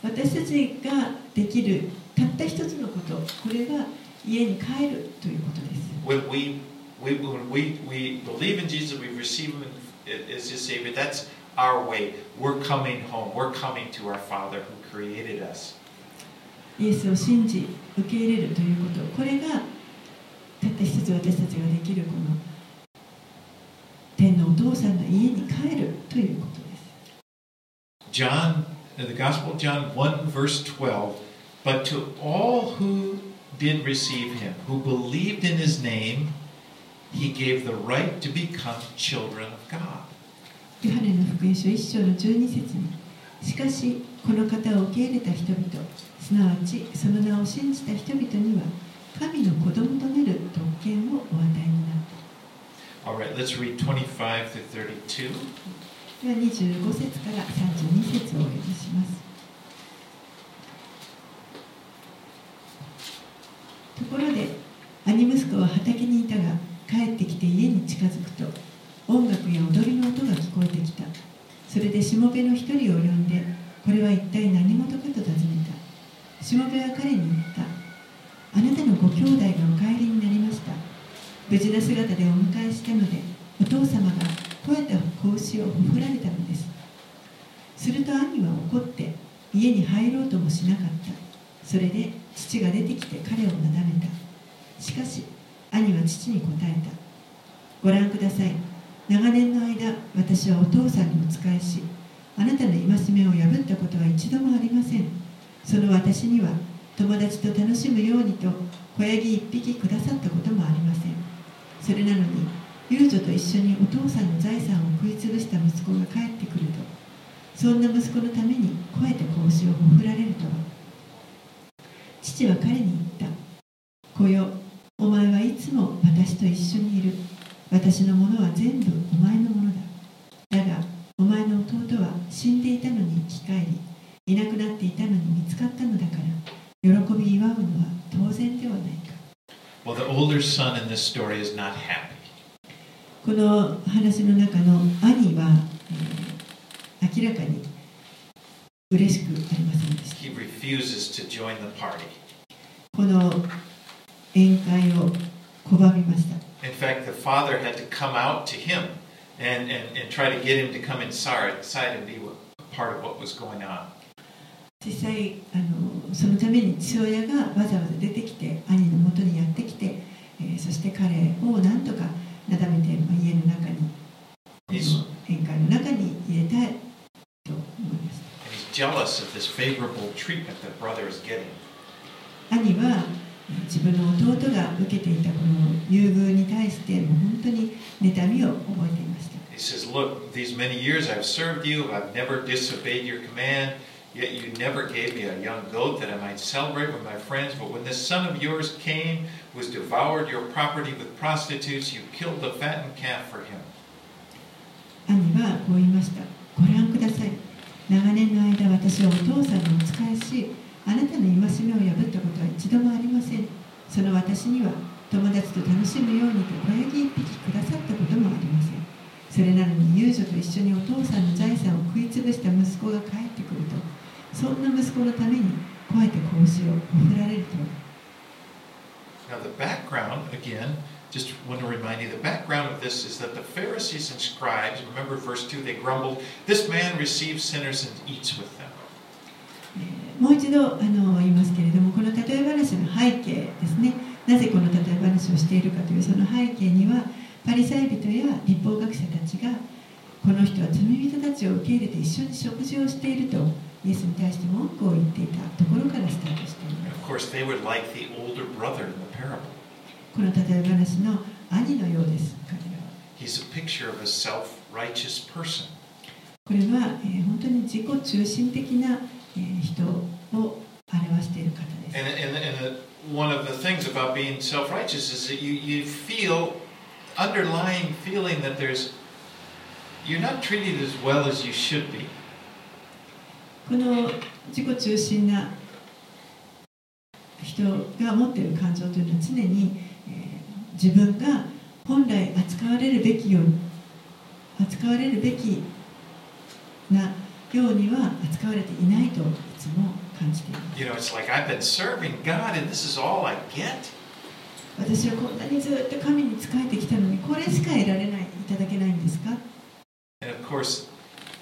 私たちができるたった一つのことこれは家に帰るということです When we, we, when we, we believe in Jesus, we receive Him as His Savior, that's our way. We're coming home. We're coming to our Father who created us. イエスを信じ受け入れるということこれがたった一つ私たちができるこの天のお父さんの家に帰るということです John, in the Gospel of John 1, verse 12, but to all who did receive him, who believed in his name, he gave the right to become children of God. ヨハネの福音書1章の12節にしかしこの方を受け入れた人々すなわちその名を信じた人々には神の子供となる特権をお与えになった All right, let's read 25 to 32. では25節から32節をお読みします。ところで兄息子は畑にいたが帰ってきて家に近づくと音楽や踊りの音が聞こえてきた。それでしもべの一人を呼んでこれは一体何事かと尋ねた。しもべは彼に言った。あなたのご兄弟がお帰りになりました。無事な姿でお迎えしたのでお父様が肥えた子牛をほふられたのです。すると兄は怒って家に入ろうともしなかった。それで父が出てきて彼をなだめた。しかし兄は父に答えた。ご覧ください。長年の間私はお父さんにお仕えしあなたの戒めを破ったことは一度もありません。その私には友達と楽しむようにと子ヤギ一匹くださったこともありません。それなのに遊女と一緒にお父さんの財産を食い潰した息子が帰ってくるとそんな息子のために肥えた子をほふられるとは。父は彼に言った子よお前はいつも私と一緒にいる。私のものは全部お前のものだ。だがお前の弟は死んでいたのに生き返りいなくなっていたのに見つかったのだから喜び祝うのは当然ではないか。Well, the older son in this story is not happy. この話の中の兄は、えー明らかに嬉しくありませんでした.この宴会を拒みました In fact, the father had to come out to him and, and, and try to get him to come inside inside and be part of what was going on. 実際あのそのために父親がわざわざ出てきて兄のもとにやってきて、えーそして彼をなんとかなだめて、まあ、家の中に宴会の中に入れたいと思います.兄はえー自分の弟が受けていたこの優遇に対してもう本当に妬みを覚えていました He says, Look, these many years I've served you, I've never disobeyed your command, yet you never gave me a young goat that I might celebrate with my friends. But when this son of yours came, who has devoured your property with prostitutes, you killed the fattened calf for him. 兄はこう言いましたご覧ください長年の間私はお父さんのお仕えしあなたの戒めを破ったことは一度もありませんその私には友達と楽しむようにと小ヤギ一匹くださったこともありませんそれなのに遊女と一緒にお父さんの財産を食い潰した息子が帰ってくるとそんな息子のためにこうやって子牛をほふられると Now, the background, again, just want to remind you the background of this is that the Pharisees and scribes, remember verse 2, they grumbled, This man receives sinners and eats with them. えーもう一度あの言いますけれどもこの例え話の背景ですねなぜこの例え話をしているかというその背景にはパリサイ人や立法学者たちがこの人は罪人たちを受け入れて一緒に食事をしているとイエスに対して文句を言っていたところからスタートしていま of course, they were like the older brother in the parable. すこの例え話の兄のようです彼らは He's a picture of a self righteous person. これは、えー本当に自己中心的な、えー人を表している方です And, and, and one of the things about being self righteous is that you, you feel, underlying feeling that there's, you're not treated as well as you should be. この自己中心な人が持っている感情というのは常に、えー自分が本来扱われるべきように扱われるべきなようには扱われていないといつも感じています You know, it's like I've been serving God and this is all I get. 私はこんなにずっと神に仕えてきたのにこれしか得られないいただけないんですか And of course,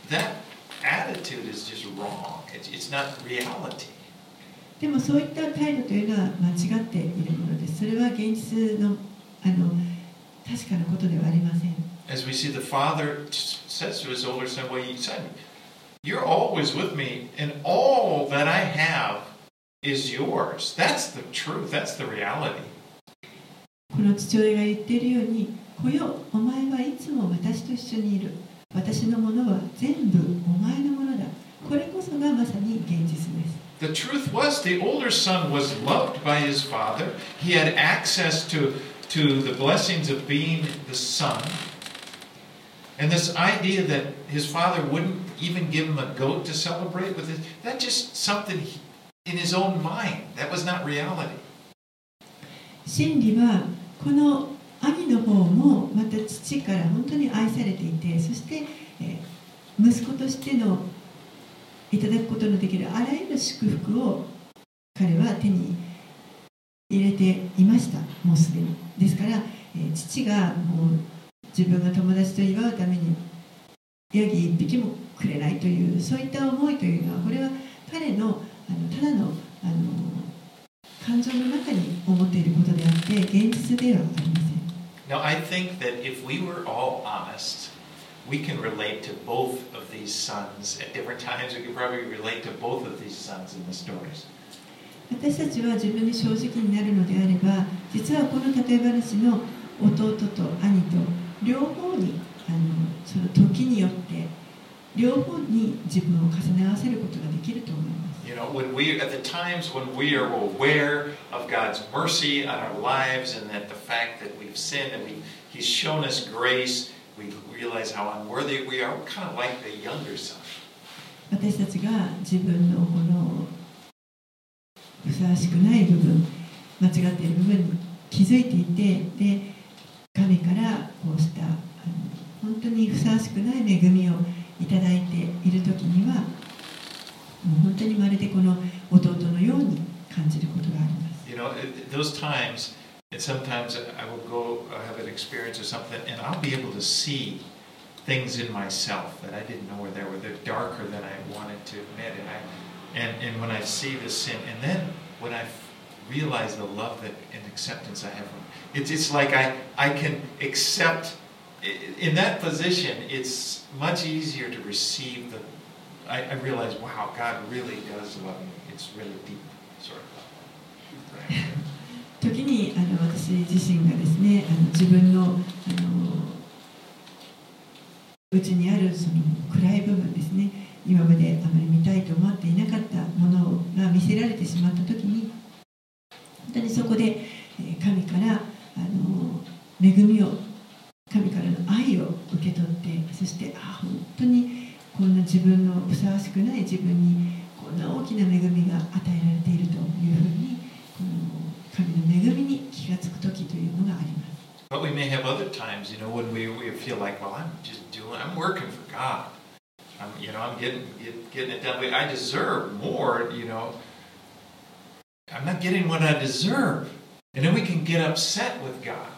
that attitude is just wrong. It's, it's not reality. でもそういった態度というのは間違っているものですそれは現実のあの確かなことではありません As we see, the father says to his older son, Well, you son, you're always with me, and all that I have is yours. That's the truth. That's the reality. この父親が言っているように「子よお前はいつも私と一緒にいる私のものは全部お前のものだ」これこそがまさに現実です The truth was, the older son was loved by his father. He had access to, to the blessings of being the son. And this idea that his father wouldn't even give him a goat to celebrate with it, that's just something he, in his own mind. That was not reality. 真理はこの兄の方もまた父から本当に愛されていてそして、えー息子としての いただくことのできるあらゆる祝福を彼は手に入れていました。もうすでに。ですから、えー父がもう自分が友達と祝うためにヤギ一匹もくれないというそういった思いというのはこれは彼のあのただのあの感情の中に思っていることであって現実ではありません。Now, I think that if we were all honest, we can relate to both of these sons at different times. We could probably relate to both of these sons in the stories. 私たちは自分に正直になるのであれば実はこの例え話の弟と兄と両方にあのその時によって両方に自分を重ね合わせることができると思います You know, when we, at the times when we are aware of God's mercy on our lives and that the fact that we've sinned and we, He's shown us grace, We realize how unworthy we are. We're kind of like the younger son. 私たちが自分のこのふさわしくない部分間違っている部分に気づいていてで神からこうしたあの本当にふさわしくない恵みをいただいている時にはもう本当にまるでこの弟のように感じることがあります You know, those times, And sometimes I will go uh, have an experience or something, and I'll be able to see things in myself that I didn't know were there. Were they're darker than I wanted to admit, and I, and and when I see the sin, and then when I realize the love that and acceptance I have, it's it's like I I can accept. In that position, it's much easier to receive the. I, I realize, wow, God really does love me. It's really deep, sort of. Right? 時にあの私自身がですねあの自分のあのうちにあるその暗い部分ですね今まであまり見たいと思っていなかったものが見せられてしまった時に本当にそこで神からあの恵みを神からの愛を受け取ってそしてあ本当にこんな自分のふさわしくない自分にこんな大きな恵みが与えられているというふうにこの神の恵みに気がつく時というのがあります。But we may have other times, you know, when we, we feel like, well, I'm just doing, I'm working for God. I'm, you know, I'm getting get, getting it done. I deserve more, you know. I'm not getting what I deserve, and then we can get upset with God.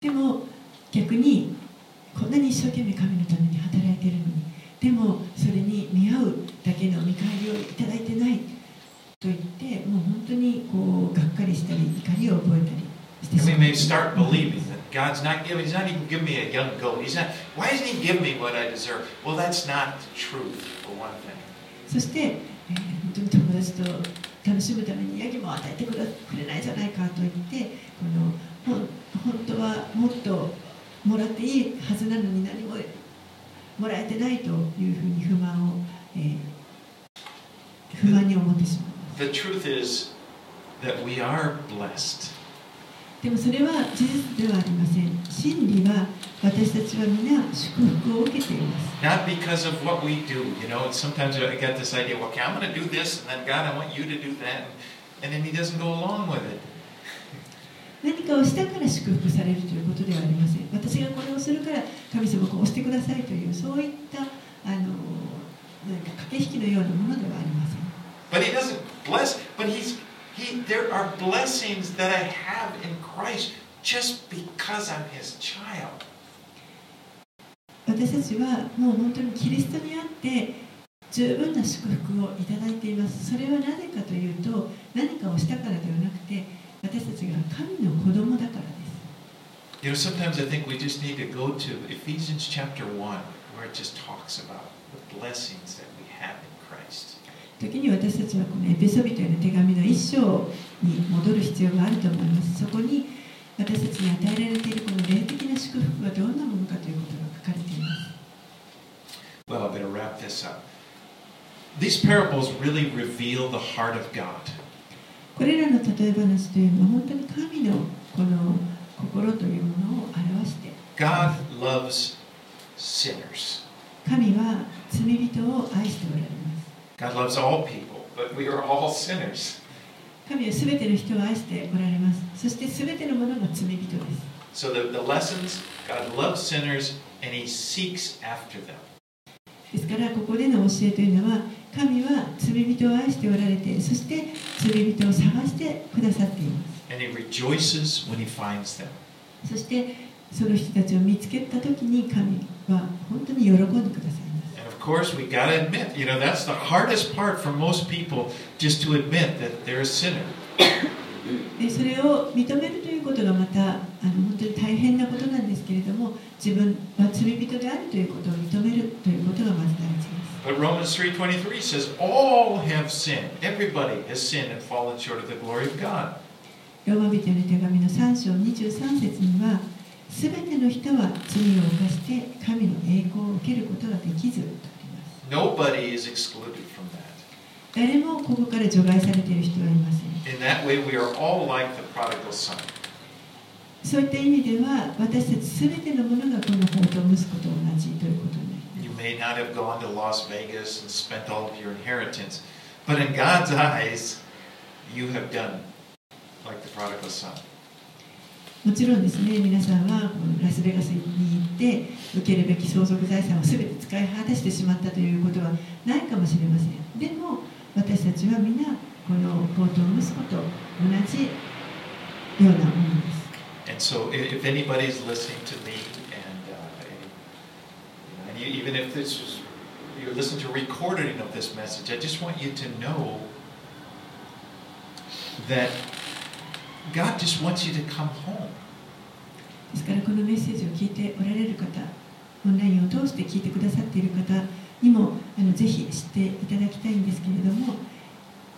でも逆にこんなに一生懸命神のために働いているのにでもそれに見合うだけの見返りをいただいてないと言ってもう本当にこうがっかりしたり怒りを覚えたりしてしまう may start believing that God's not giving. He's not even giving me a young goat. He's not. Why doesn't He give me what I deserve? Well, that's not the truth, for one thing. そして、えー本当に友達と楽しむためにヤギも与えてくれないじゃないかと言ってこのほん本当はもっともらっていいはずなのに何ももらえてないというふうに不満を、えー不満に思ってしまいます。The truth is that we are blessed. でもそれは事実ではありません。真理は私たちは皆祝福を受けています。Not because of what we do, you know. Sometimes I get this idea, well, okay, I'm going to do this, and then God, I want you to do that, and then He doesn't go along with it. 何かをしたから祝福されるということではありません。私がこれをするから神様こうしてくださいというそういったあのなんか駆け引きのようなものではありません。But He doesn't bless. But He's He. There are blessings that I have in Christ just because I'm His child. 私たちはもう本当にキリストにあって十分な祝福をいただいています。それはなぜかというと何かをしたからではなくて私たちが神の子供だからです。 You know, sometimes I think we just need to go to Ephesians chapter 1, where it just talks about the blessings that 時に私たちはこのエペソビトへの手紙の一章に戻る必要があると思います。そこに私たちに与えられているこの霊的な祝福はどんなものかということが書かれています。Well, I better wrap this up. These parables really reveal the heart of God. これらの例え話というのは本当に神のこの心というものを表して God loves sinners. 神は罪人を愛しておられます。God loves all people, but we are all sinners. 神は全ての人を愛しておられます。そして全てのものが罪人です。So the, the lessons, God loves sinners and he seeks after them. ですからここでの教えというのは神は罪人を愛しておられてそして罪人を探してくださっています And he rejoices when he finds them. そしてその人たちを見つけた時に神は本当に喜んでくださいます course, we got to admit, you know, that's the hardest part for most people, just to admit that they're a sinner. でそれを認めるということがまたあの本当に大変なことなんですけれども自分は罪人であるということを認めるということがまず大事です But Romans 3.23 says, all have sinned. Everybody has sinned and fallen short of the glory of God. ローマ人への手紙の3章23節には 全ての人は罪を犯して神の栄光を受けることができずとあります Nobody is excluded from that. 誰もここから除外されている人はいません In that way, we are all like the prodigal son. そういった意味では私たち全てのものがこの法と息子と同じということになります You may not have gone to Las Vegas and spent all of your inheritance, but in God's eyes, you have done like the prodigal son. もちろんですね皆さんはラスベガスに行って受けるべき相続財産を全て使い果たしてしまったということはないかもしれませんでも私たちは皆この法と息子と同じようなものです And so if anybody's listening to me and, uh, and, you know, and you, even if this is, you're listening to a recording of this message, I just want you to know that God just wants you to come home. ですからこのメッセージを聞いておられる方オンラインを通して聞いてくださっている方にもあのぜひ知っていただきたいんですけれども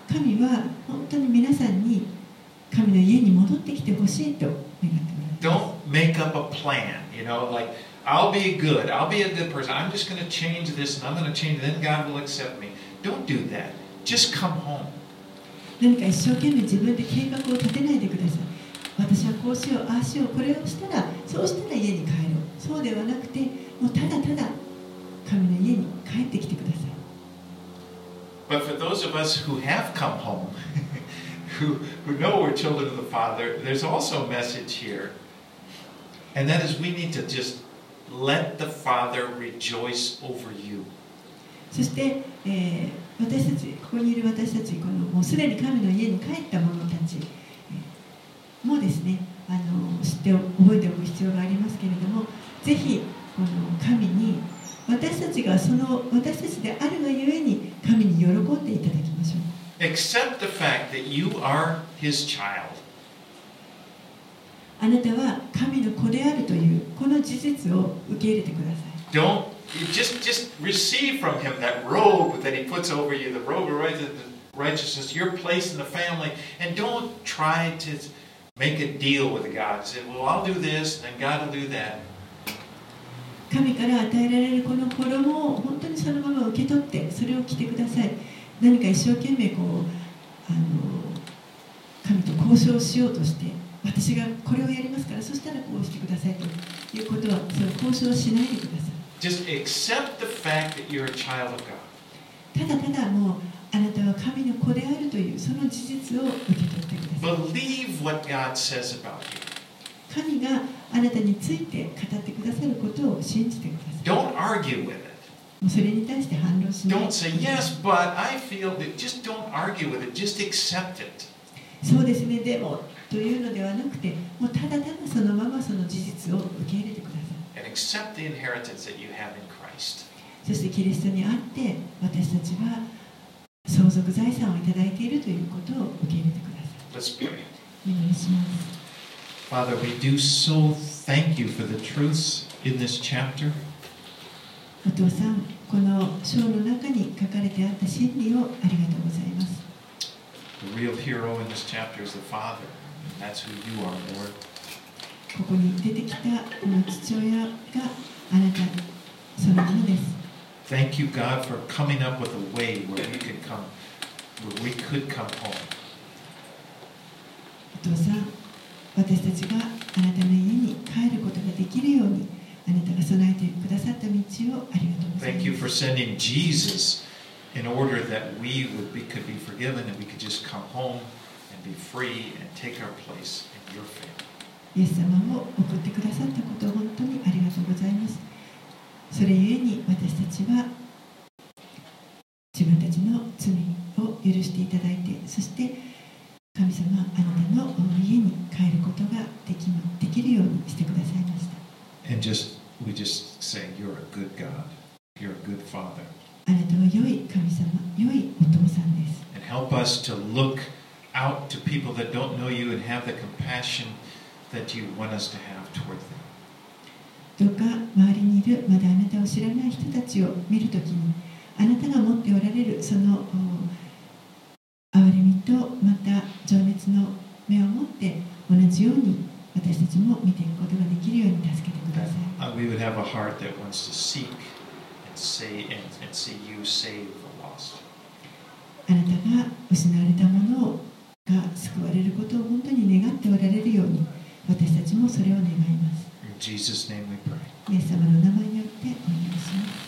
神は本当に皆さんに神の家に戻ってきてほしいと願っておられます。Don't make up a plan, you know, like, I'll be good, I'll be a good person, I'm just going to change this and I'm going to change, then God will accept me. Don't do that. Just come home. 何か一生懸命自分で計画を立てないでください私はこうしようああしようこれをしたらそうしたら家に帰ろうそうではなくてもうただただ神の家に帰ってきてください But for those of us who have come home, who, who know we're children of the Father, there's also a message here. And that is we need to just let the Father rejoice over you. そして、えー私たちここにいる私たちこのもうすでに神の家に帰った者たち、えーもうですねあの知って覚えておく必要がありますけれどもぜひこの神に私たちがその私たちであるがゆえに神に喜んでいただきましょう Accept the fact that you are His child. あなたは神の子であるというこの事実を受け入れてください Don't you just just receive from Him that robe that He puts over you, the robe of righteousness, your place in the family, and don't try to make a deal with God. Say, well, I'll do this, and God will do that. 神から与えられるこの衣を本当にそのまま受け取ってそれを着てください何か一生懸命こうあの神と交渉しようとして私がこれをやりますからそしたらこうしてくださいということはその交渉しないでください Just accept the fact that you're a child of God. いただただもうあなたは神の子であるというその事実を受け取ってください Believe what God says about you. 神があなたについて語ってくださることを信じてください Don't argue with it. それに対して反論しない Don't say, yes, but I feel that. Just don't argue with it. Just accept it. そうですね、でもというのではなくて、もうただただそのままその事実を受け入れてくださ And accept the inheritance that you have in Christ. い。そしてキリストにあって、私たちは相続財産をいただいているということを受け入れてくださ Let's pray. い。お願いします。 Father, we do so thank you for the truths in this chapter. お父さん、この章の中に書かれてあった真理をありがとうございます。 The real hero in this chapter is the Father. And that's who you are, Lord. ここに出てきたこの父親があなたそのものです。Thank you, God, for coming up with a way where we could come, where we could come home. お父さん、私たちがあなたの家に帰ることができるように、あなたが備えてくださった道をありがとうござい Thank you ま for す。sending Jesus in order that we would be, could be forgiven and we could just come home and be free and take our place in your family. イエス様を送ってくださったことを本当にありがとうございます。それゆえに私たちは自分たちの罪を許していただいて、そして神様、あなたの家に帰ることができまできるようにしてくださいました。And just, we just say, you're a good God. You're a good Father. あなたは良い神様、良いお父さんです。And help us to look out to people that don't know you and have the compassion that you want us to have toward them. どうか周りにいるまだあなたを知らない人たちを見るときにあなたが持っておられるそのお憐れみとまた情熱の目を持って同じように私たちも見ていくことができるように助けてください Uh, we would have a heart that wants to seek and say and, and see you save the lost. あなたが失われたものが救われることを本当に願っておられるように私たちもそれを願います.イエス様のお名前によってお願いします.